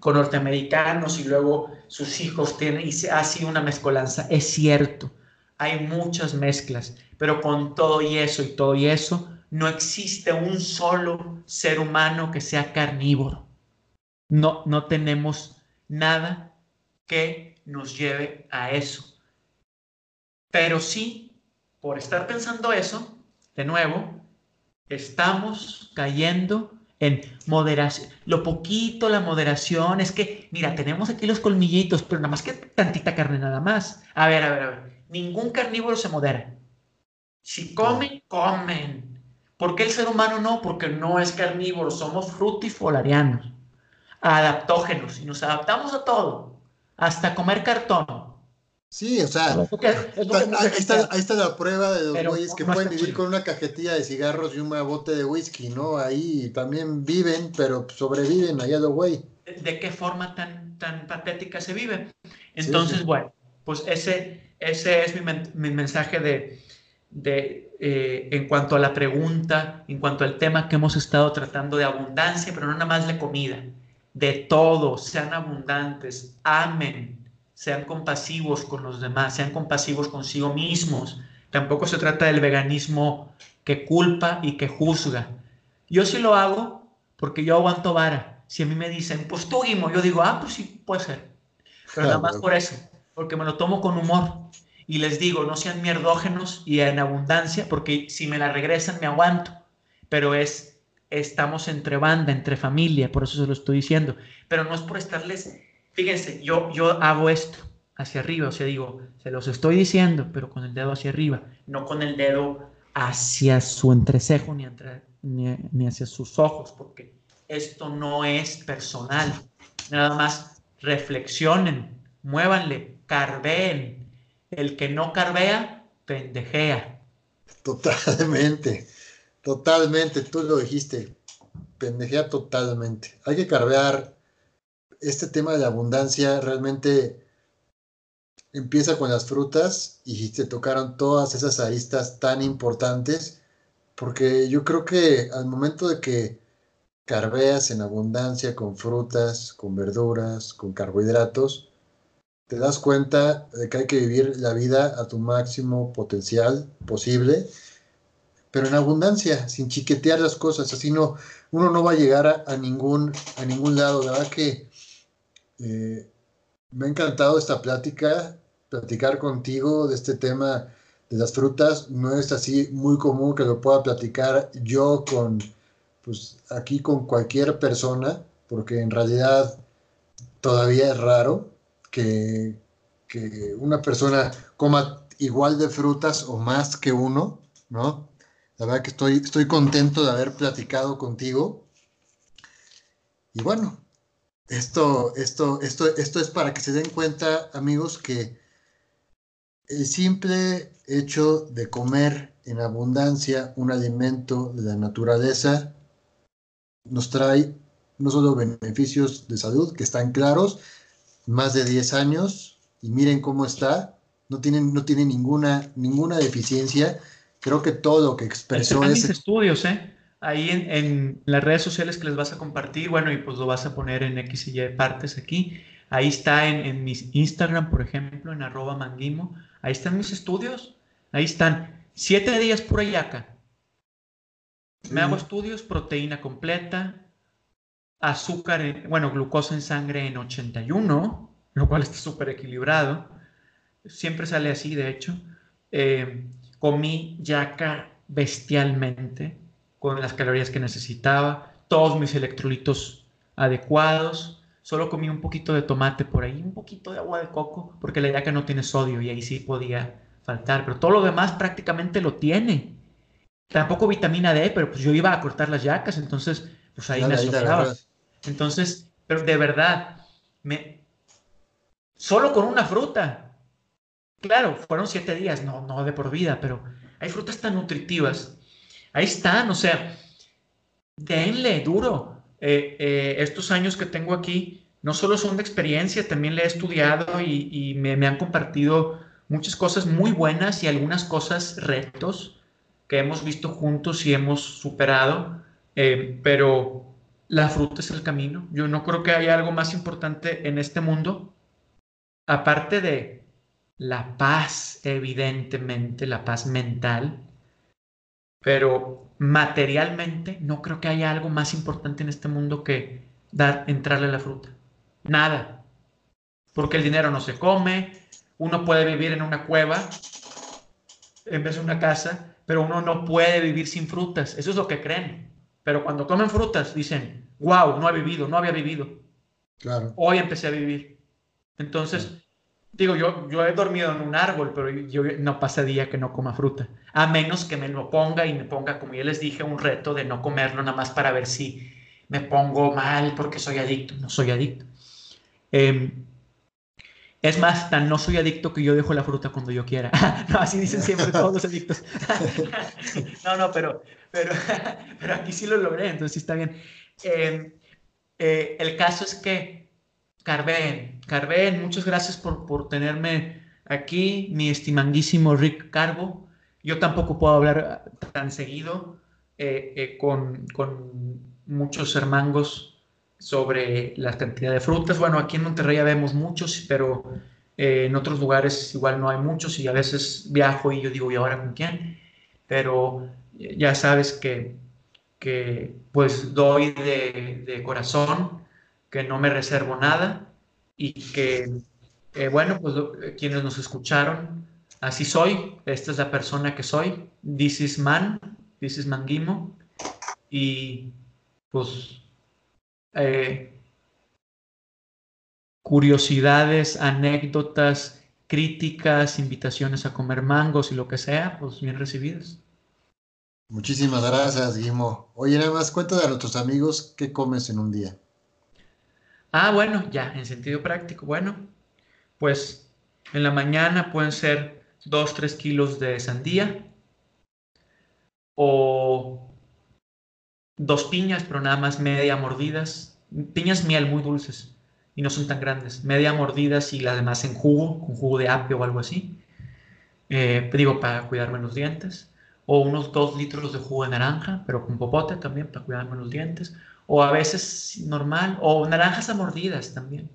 con norteamericanos y luego sus hijos tienen y se hace una mezcolanza. Es cierto, hay muchas mezclas, pero con todo y eso y todo y eso, no existe un solo ser humano que sea carnívoro. No, no tenemos nada que nos lleve a eso. Pero sí, por estar pensando eso, de nuevo, estamos cayendo en moderación. Lo poquito, la moderación, es que, mira, tenemos aquí los colmillitos, pero nada más que tantita carne nada más. A ver, a ver, a ver. Ningún carnívoro se modera. Si comen, comen. ¿Por qué el ser humano no? Porque no es carnívoro, somos frutifolarianos, adaptógenos y nos adaptamos a todo, hasta comer cartón. Sí, o sea, ahí, está, la prueba de los güeyes que pueden vivir con una cajetilla de cigarros y un bote de whisky, ¿no? Ahí también viven, pero sobreviven allá de güey. ¿De qué forma tan, tan patética se vive? Entonces, bueno, pues ese, ese es mi mensaje de, de, eh, en cuanto a la pregunta, en cuanto al tema que hemos estado tratando de abundancia, pero no nada más de comida, de todo, sean abundantes, amen, sean compasivos con los demás, sean compasivos consigo mismos. Tampoco se trata del veganismo que culpa y que juzga. Yo sí lo hago porque yo aguanto vara. Si a mí me dicen, pues tú, Guimo, yo digo, ah, pues sí, puede ser. Pero nada más por eso, porque me lo tomo con humor y les digo, no sean mierdógenos y en abundancia, porque si me la regresan me aguanto, pero es, estamos entre banda, entre familia, por eso se lo estoy diciendo, pero no es por estarles, fíjense, yo, yo hago esto hacia arriba, o sea, digo, se los estoy diciendo, pero con el dedo hacia arriba, no con el dedo hacia su entrecejo ni, ni, ni hacia sus ojos, porque esto no es personal, nada más reflexionen, muévanle, carveen, el que no carvea, pendejea. Totalmente, totalmente, tú lo dijiste, pendejea totalmente. Hay que carvear este tema de abundancia realmente empieza con las frutas y te tocaron todas esas aristas tan importantes, porque yo creo que al momento de que carveas en abundancia con frutas, con verduras, con carbohidratos, te das cuenta de que hay que vivir la vida a tu máximo potencial posible, pero en abundancia, sin chiquetear las cosas, así no, uno no va a llegar a, ningún, a ningún lado. La verdad que eh, me ha encantado esta plática, platicar contigo de este tema de las frutas. No es así muy común que lo pueda platicar yo con, pues aquí con cualquier persona, porque en realidad todavía es raro que, que una persona coma igual de frutas o más que uno, ¿no? La verdad que estoy, estoy contento de haber platicado contigo. Y bueno, esto, esto, esto, esto es para que se den cuenta, amigos, que el simple hecho de comer en abundancia un alimento de la naturaleza nos trae no solo beneficios de salud, que están claros, más de 10 años, y miren cómo está, no tiene, no tiene ninguna, ninguna deficiencia. Creo que todo lo que expresó es... mis estudios, ¿eh? Ahí en, en, las redes sociales que les vas a compartir, bueno, y pues lo vas a poner en X y Y partes aquí. Ahí está en, en mis Instagram, por ejemplo, en arroba manguimo. Ahí están mis estudios. Ahí están. Siete días pura yaca. Me hago estudios, proteína completa, azúcar, bueno, glucosa en sangre en 81, lo cual está súper equilibrado. Siempre sale así, de hecho. Eh, comí yaca bestialmente, con las calorías que necesitaba, todos mis electrolitos adecuados. Solo comí un poquito de tomate por ahí, un poquito de agua de coco, porque la yaca no tiene sodio y ahí sí podía faltar, pero todo lo demás prácticamente lo tiene. Tampoco vitamina D, pero pues yo iba a cortar las yacas, entonces pues ahí me asociaba. Entonces, pero de verdad, me solo con una fruta. Claro, fueron siete días, no, no de por vida, pero hay frutas tan nutritivas. Ahí están, o sea, denle duro. Eh, eh, estos años que tengo aquí no solo son de experiencia, también le he estudiado y, me, han compartido muchas cosas muy buenas y algunas cosas retos que hemos visto juntos y hemos superado, eh, pero la fruta es el camino. Yo no creo que haya algo más importante en este mundo, aparte de la paz, evidentemente, la paz mental, pero materialmente no creo que haya algo más importante en este mundo que dar, entrarle a la fruta. Nada. Porque el dinero no se come, uno puede vivir en una cueva en vez de una casa, pero uno no puede vivir sin frutas. Eso es lo que creen. Pero cuando comen frutas dicen, wow, no he vivido, no había vivido. Claro. Hoy empecé a vivir. Entonces, digo, yo, yo he dormido en un árbol, pero yo no pasa día que no coma fruta. A menos que me lo ponga y me ponga, como ya les dije, un reto de no comerlo nada más para ver si me pongo mal porque soy adicto. No soy adicto. Em, es más, tan no soy adicto que yo dejo la fruta cuando yo quiera. no, así dicen siempre todos los adictos. no, no, pero, pero, pero aquí sí lo logré, entonces sí está bien. Em, eh, el caso es que, Carven, Carven, muchas gracias por, por tenerme aquí, mi estimadísimo Rick Carbo. Yo tampoco puedo hablar tan seguido eh, eh, con, con muchos hermangos sobre la cantidad de frutas. Bueno, aquí en Monterrey ya vemos muchos, pero eh, en otros lugares igual no hay muchos y a veces viajo y yo digo, ¿y ahora con quién? Pero ya sabes que, que pues doy de, corazón, que no me reservo nada y que, eh, bueno, pues quienes nos escucharon, así soy, esta es la persona que soy, this is man, this is Manguimo y pues eh, curiosidades, anécdotas, críticas, invitaciones a comer mangos y lo que sea, pues bien recibidas. Muchísimas gracias, Guimo. Oye, nada más cuéntale a nuestros amigos qué comes en un día. Ah, bueno, ya, en sentido práctico. Bueno, pues en la mañana pueden ser 2, 3 kilos de sandía o dos piñas, pero nada más media mordidas. Piñas miel muy dulces y no son tan grandes. Media mordidas y las demás en jugo, con jugo de apio o algo así. Eh, digo, para cuidarme los dientes. O unos dos litros de jugo de naranja, pero con popote también, para cuidarme los dientes. O a veces normal, o naranjas a mordidas también.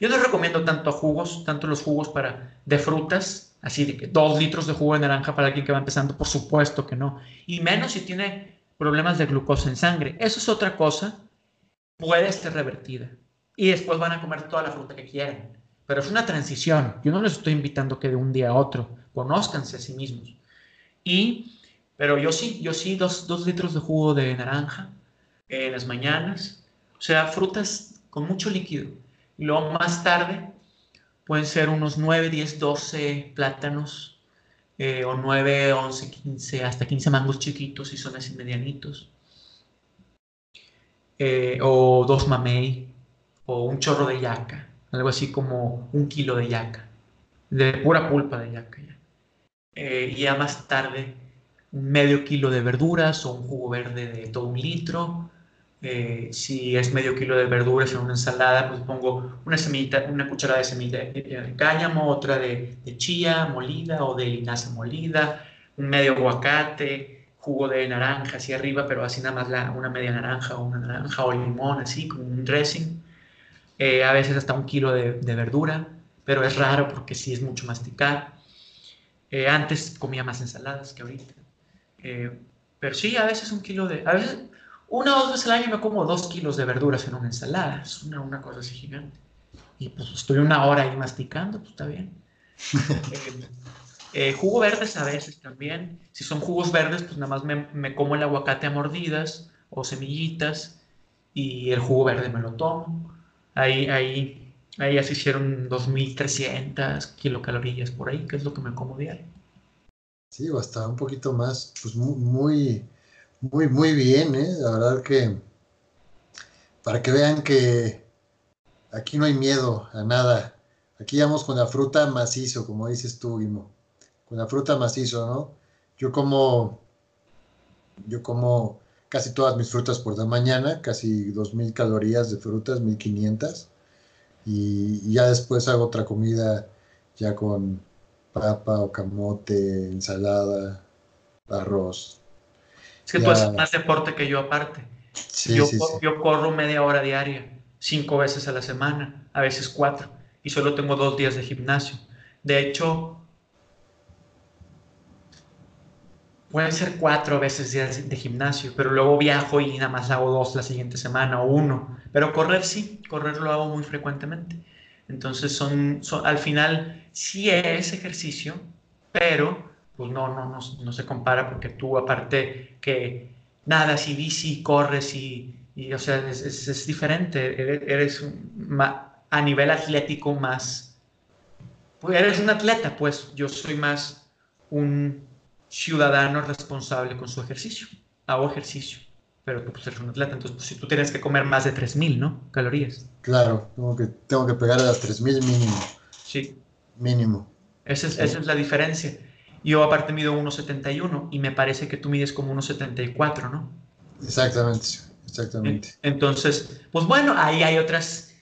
Yo no recomiendo tanto jugos, tanto los jugos para, de frutas, Así de que dos litros de jugo de naranja para alguien que va empezando, por supuesto que no. Y menos si tiene problemas de glucosa en sangre. Eso es otra cosa, puede ser revertida. Y después van a comer toda la fruta que quieran. Pero es una transición. Yo no les estoy invitando que de un día a otro. Conózcanse a sí mismos. Y, pero yo sí, yo sí, dos, dos litros de jugo de naranja en las mañanas. O sea, frutas con mucho líquido. Y luego más tarde pueden ser unos 9, 10, 12 plátanos, eh, o 9, 11, 15, hasta 15 mangos chiquitos si son así medianitos, eh, o dos mamey, o un chorro de yaca, algo así como un kilo de yaca, de pura pulpa de yaca. Ya. Eh, y ya más tarde, medio kilo de verduras o un jugo verde de todo un litro, eh, si es medio kilo de verduras en una ensalada, pues pongo una semillita, una cucharada de semilla de, cáñamo, otra de, chía molida o de linaza molida, un medio aguacate, jugo de naranja hacia arriba, pero así nada más la, una media naranja o una naranja o limón, así como un dressing. Eh, a veces hasta un kilo de, verdura, pero es raro porque sí es mucho masticar. Eh, antes comía más ensaladas que ahorita. pero sí, a veces un kilo de... A veces, una o dos veces al año me como dos kilos de verduras en una ensalada. Es una, una cosa así gigante. Y pues estoy una hora ahí masticando, pues está bien. Eh, eh, jugo verdes a veces también. Si son jugos verdes, pues nada más me, me, como el aguacate a mordidas o semillitas y el jugo verde me lo tomo. Ahí, ahí, ahí ya se hicieron 2.300 kilocalorías por ahí, que es lo que me como diario. Sí, o hasta un poquito más, pues muy muy, muy bien, ¿eh? La verdad que para que vean que aquí no hay miedo a nada. Aquí vamos con la fruta macizo, como dices tú, Guimo. Con la fruta macizo, ¿no? Yo como, yo como casi todas mis frutas por la mañana, casi 2.000 calorías de frutas, 1.500. Y, y ya después hago otra comida ya con papa o camote, ensalada, arroz, es que tú haces más deporte que yo aparte. yo, yo corro media hora diaria, cinco veces a la semana, a veces cuatro, y solo tengo dos días de gimnasio. De hecho, pueden ser cuatro veces días de gimnasio, pero luego viajo y nada más hago dos la siguiente semana o uno. Pero correr sí, correr lo hago muy frecuentemente. Entonces son, son al final sí es ejercicio, pero pues no, no, no, no se compara porque tú aparte que nada, si bici, corres y, y o sea, es, es, diferente, eres, a nivel atlético más, pues eres un atleta, pues yo soy más un ciudadano responsable con su ejercicio, hago ejercicio, pero tú pues, eres un atleta, entonces pues, si tú tienes que comer más de 3.000, ¿no? Calorías. Claro, tengo que, tengo que pegar a las 3.000 mínimo. Sí. Mínimo. Esa es, esa es la diferencia. Yo aparte mido 1,71 y me parece que tú mides como 1,74, ¿no? Exactamente, exactamente. Entonces, pues bueno, ahí hay otras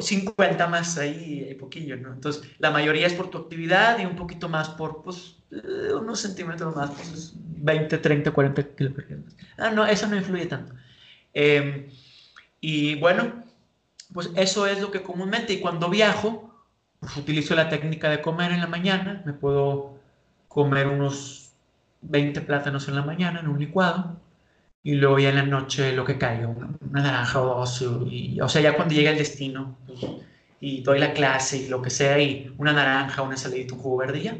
50 eh, más ahí, hay poquillo, ¿no? Entonces, la mayoría es por tu actividad y un poquito más por, pues, eh, unos centímetros más, pues 20, 30, 40 kilogramos. Ah, no, eso no influye tanto. Em, y bueno, pues eso es lo que comúnmente, y cuando viajo, pues utilizo la técnica de comer en la mañana, me puedo comer unos 20 plátanos en la mañana en un licuado y luego ya en la noche lo que caiga, una, naranja o dos, y, o sea, ya cuando llega el destino pues, y doy la clase y lo que sea, y una naranja, una saladita, un jugo verde ya.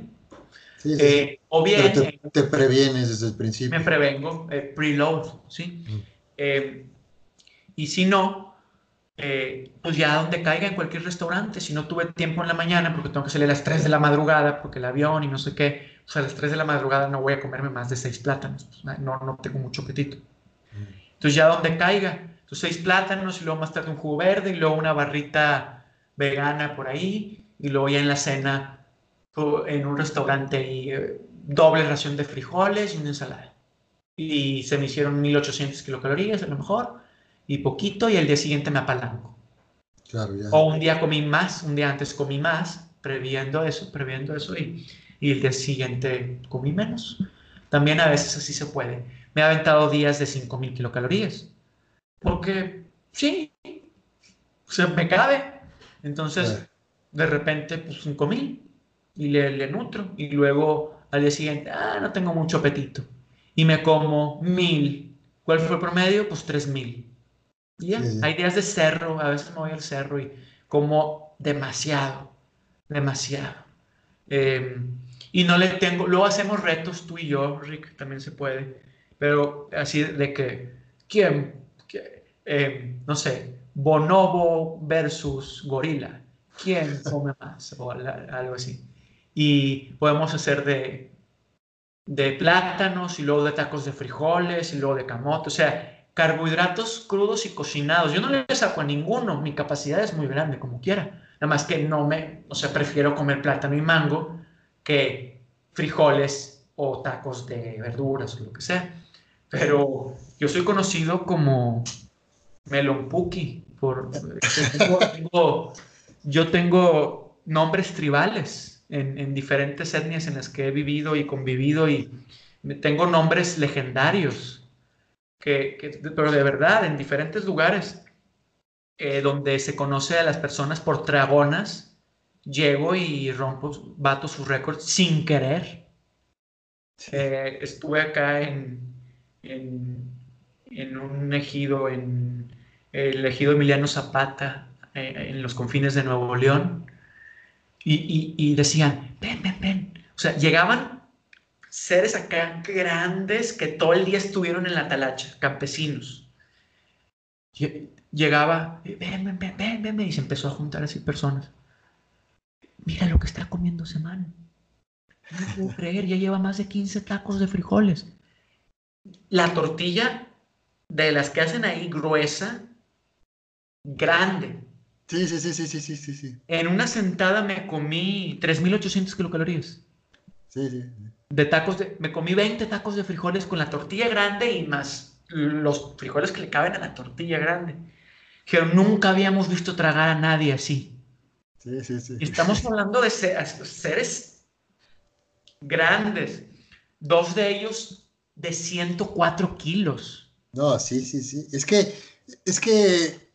Eh, o bien... te, previenes desde el principio. Me prevengo, eh, preload, ¿sí? Mm. Eh, y si no, eh, pues ya donde caiga en cualquier restaurante, si no tuve tiempo en la mañana porque tengo que salir a las 3 de la madrugada porque el avión y no sé qué, pues a las 3 de la madrugada no voy a comerme más de 6 plátanos, pues no, no tengo mucho apetito. Entonces ya donde caiga, entonces 6 plátanos y luego más tarde un jugo verde y luego una barrita vegana por ahí y luego ya en la cena en un restaurante y eh, doble ración de frijoles y una ensalada. Y se me hicieron 1800 kilocalorías a lo mejor y poquito y el día siguiente me apalanco. Claro. O un día comí más, un día antes comí más, previendo eso, previendo eso y, y el día siguiente comí menos. También a veces así se puede. Me he aventado días de 5.000 kilocalorías. Porque sí, se me cabe. Entonces, de repente, pues 5.000 y le, le nutro. Y luego al día siguiente, ah, no tengo mucho apetito. Y me como 1.000. ¿Cuál fue el promedio? Pues 3.000. Hay días de cerro, a veces me voy al cerro y como demasiado, demasiado. Eh, y no le tengo, luego hacemos retos tú y yo, Rick, también se puede, pero así de que, ¿quién? Que, eh, em, no sé, bonobo versus gorila, ¿quién come más? O la, algo así. Y podemos hacer de, de plátanos y luego de tacos de frijoles y luego de camote, o sea, carbohidratos crudos y cocinados. Yo no le saco a ninguno. Mi capacidad es muy grande, como quiera. Nada más que no me, o sea, prefiero comer plátano y mango que frijoles o tacos de verduras o lo que sea. Pero yo soy conocido como Melon Puki. Por, yo tengo nombres tribales en, diferentes etnias en las que he vivido y convivido y tengo nombres legendarios, que, pero de verdad, en diferentes lugares eh, donde se conoce a las personas por dragonas, llego y rompo, bato sus récords sin querer. Eh, estuve acá en, en, en, un ejido, en el ejido Emiliano Zapata, eh, en los confines de Nuevo León, y, decían, ven, ven, ven. O sea, llegaban seres acá grandes que todo el día estuvieron en la talacha, campesinos. Llegaba, ven, ven, ven, ven, ven, y se empezó a juntar así personas. Mira lo que está comiendo semana. No puedo creer, ya lleva más de 15 tacos de frijoles. La tortilla de las que hacen ahí gruesa, grande, Sí, sí, sí, sí, sí, sí, sí. En una sentada me comí 3.800 kilocalorías. Sí, sí, De tacos, de, me comí 20 tacos de frijoles con la tortilla grande y más los frijoles que le caben a la tortilla grande. Pero nunca habíamos visto tragar a nadie así. Sí, sí, sí. estamos hablando de seres grandes. Dos de ellos de 104 kilos. No, sí, sí, sí. Es que, es que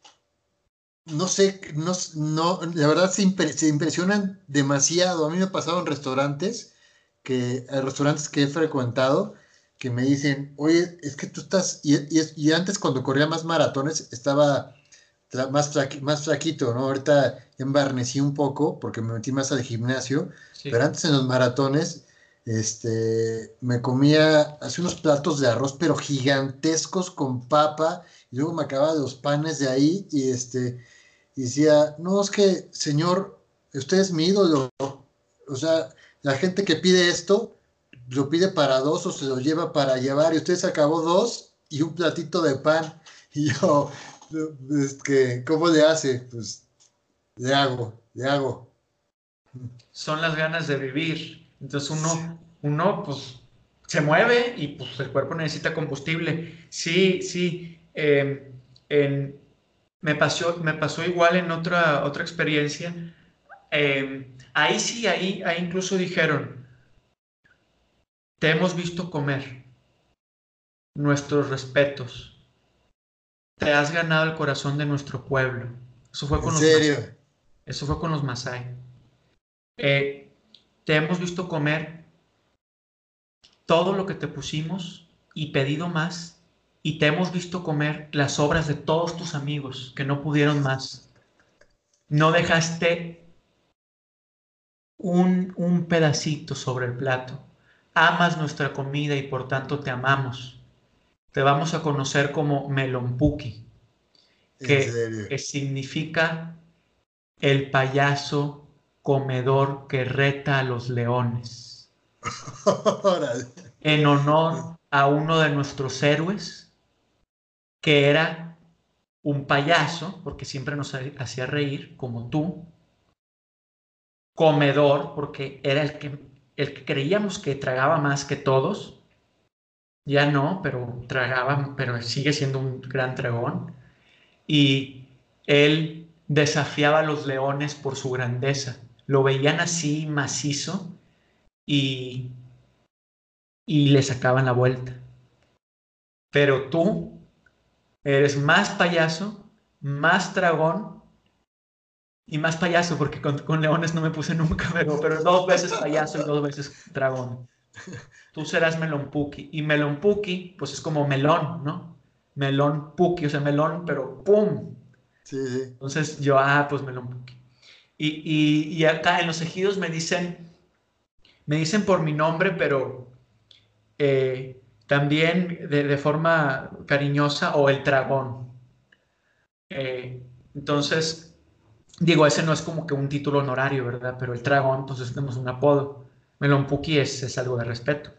no sé, no, no, la verdad se, impresionan demasiado. A mí me ha pasado en restaurantes, que, restaurantes que he frecuentado, que me dicen, oye, es que tú estás, y, y, antes cuando corría más maratones estaba más, más flaquito, ¿no? Ahorita embarnecí un poco porque me metí más al gimnasio, pero antes en los maratones, este, me comía, hace unos platos de arroz, pero gigantescos con papa, y luego me acababa de los panes de ahí, y este, y decía, no, es que, señor, usted es mi ídolo. O sea, la gente que pide esto, lo pide para dos o se lo lleva para llevar, y usted se acabó dos y un platito de pan. Y yo, es que, ¿cómo le hace? Pues le hago, le hago. Son las ganas de vivir. Entonces uno, uno pues se mueve y pues el cuerpo necesita combustible. Sí, sí. Eh, en, me pasó, me pasó igual en otra, otra experiencia. Em, ahí sí, ahí, ahí incluso dijeron, te hemos visto comer, nuestros respetos, te has ganado el corazón de nuestro pueblo. Eso fue con los serio? Eso fue con los Masai. Eh, te hemos visto comer todo lo que te pusimos y pedido más y te hemos visto comer las obras de todos tus amigos que no pudieron más. No dejaste un, un pedacito sobre el plato. Amas nuestra comida y por tanto te amamos. Te vamos a conocer como Melonpuki, que, que significa el payaso comedor que reta a los leones. en honor a uno de nuestros héroes que era un payaso, porque siempre nos hacía reír, como tú, comedor, porque era el que, el que creíamos que tragaba más que todos, ya no, pero tragaba, pero sigue siendo un gran dragón, y él desafiaba a los leones por su grandeza, lo veían así macizo y, y le sacaban la vuelta. Pero tú Eres más payaso, más dragón Y más payaso, porque con, leones no me puse nunca, pero, pero dos veces payaso y dos veces dragón. Tú serás melón puki. Y melón puki, pues es como melón, ¿no? Melón puki, o sea, melón, pero ¡pum! Sí, sí. Entonces yo, ah, pues melón puki. Y, y, acá en los ejidos me dicen, me dicen por mi nombre, pero eh, también de, forma cariñosa, o el dragón. Eh, entonces, digo, ese no es como que un título honorario, ¿verdad? Pero el dragón, entonces tenemos un apodo. Melón Puki es, es algo de respeto.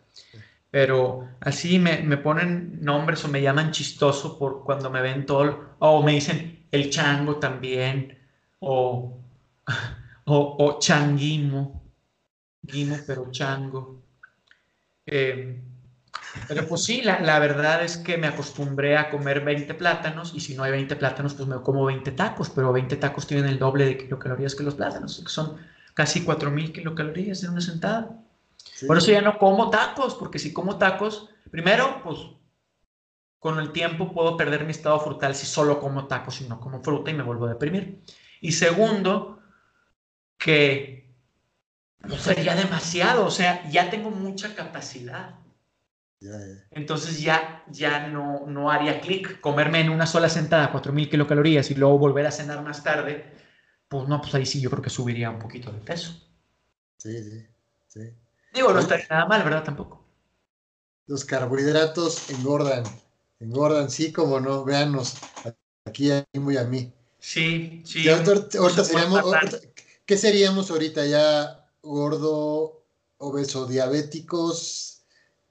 Pero así me, me, ponen nombres o me llaman chistoso por cuando me ven todo, o me dicen el chango también, o, o, o changuimo, guimo pero chango. Eh, pero pues sí, la, la, verdad es que me acostumbré a comer 20 plátanos y si no hay 20 plátanos, pues me como 20 tacos, pero 20 tacos tienen el doble de kilocalorías que los plátanos, que son casi 4.000 kilocalorías en una sentada. Por eso ya no como tacos, porque si como tacos, primero, pues con el tiempo puedo perder mi estado frutal si solo como tacos y no como fruta y me vuelvo a deprimir. Y segundo, que pues, sería demasiado, o sea, ya tengo mucha capacidad. Entonces ya, ya no, no haría clic comerme en una sola sentada 4.000 kilocalorías y luego volver a cenar más tarde, pues no, pues ahí sí yo creo que subiría un poquito de peso. Sí, sí, sí. Digo, no estaría nada mal, ¿verdad? Tampoco. Los carbohidratos engordan, engordan, sí, como no, véanos, aquí a mí muy a mí. Sí, sí. ¿Qué seríamos ahorita ya? Gordo, obeso, diabéticos,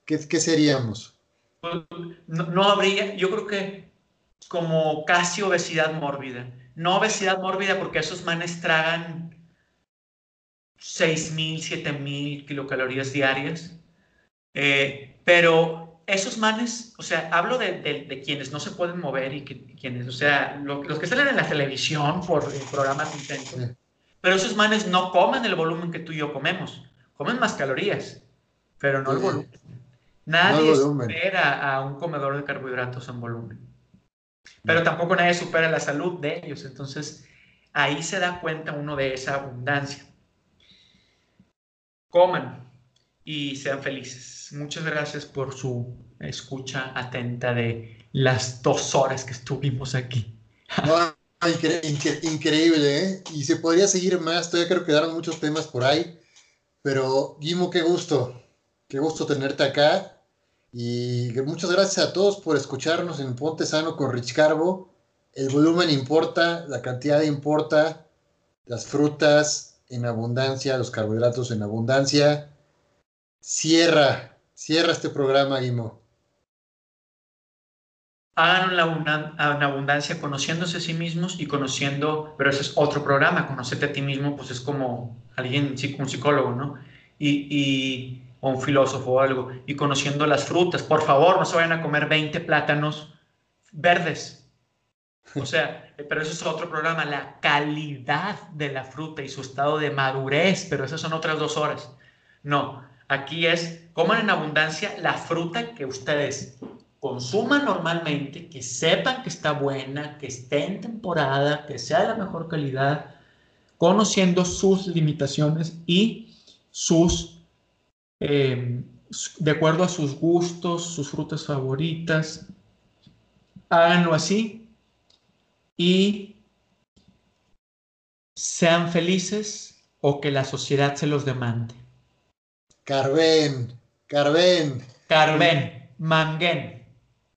¿qué, seríamos? No, habría, yo creo que como casi obesidad mórbida. No obesidad mórbida porque esos manes tragan 6.000, 7.000 kilocalorías diarias. Eh, pero esos manes, o sea, hablo de, quienes no se pueden mover y quienes, o sea, los que salen en la televisión por programas intensos, pero esos manes no comen el volumen que tú y yo comemos, comen más calorías, pero no el volumen. Nadie supera a un comedor de carbohidratos en volumen. Pero tampoco nadie supera la salud de ellos. Entonces, ahí se da cuenta uno de esa abundancia. Coman y sean felices. Muchas gracias por su escucha atenta de las dos horas que estuvimos aquí. increíble, ¿eh? Y se podría seguir más. Todavía creo que quedaron muchos temas por ahí. Pero, Guimo, qué gusto. Qué gusto tenerte acá. Y muchas gracias a todos por escucharnos en Ponte Sano con Rich Carbo. El volumen importa, la cantidad importa, las frutas en abundancia, los carbohidratos en abundancia. Cierra, cierra este programa, Guimo. Hagan en abundancia conociéndose a sí mismos y conociendo, pero ese es otro programa, conocerte a ti mismo, pues es como alguien, un psicólogo, ¿no? y o un filósofo o algo, y conociendo las frutas. Por favor, no se vayan a comer 20 plátanos verdes. O sea, pero eso es otro programa, la calidad de la fruta y su estado de madurez, pero esas son otras dos horas. No, aquí es, coman en abundancia la fruta que ustedes consuman normalmente, que sepan que está buena, que esté en temporada, que sea de la mejor calidad, conociendo sus limitaciones y sus eh, de acuerdo a sus gustos, sus frutas favoritas. Háganlo así y sean felices o que la sociedad se los demande. Carven, Carven. Carven, Manguen.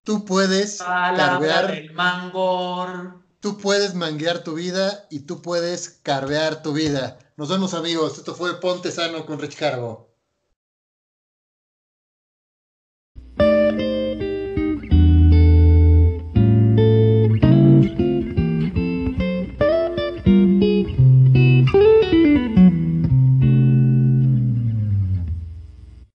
Tú puedes carvear el mangor. Tú puedes manguear tu vida y tú puedes carvear tu vida. Nos vemos amigos. Esto fue Ponte Sano con Rich Carbo.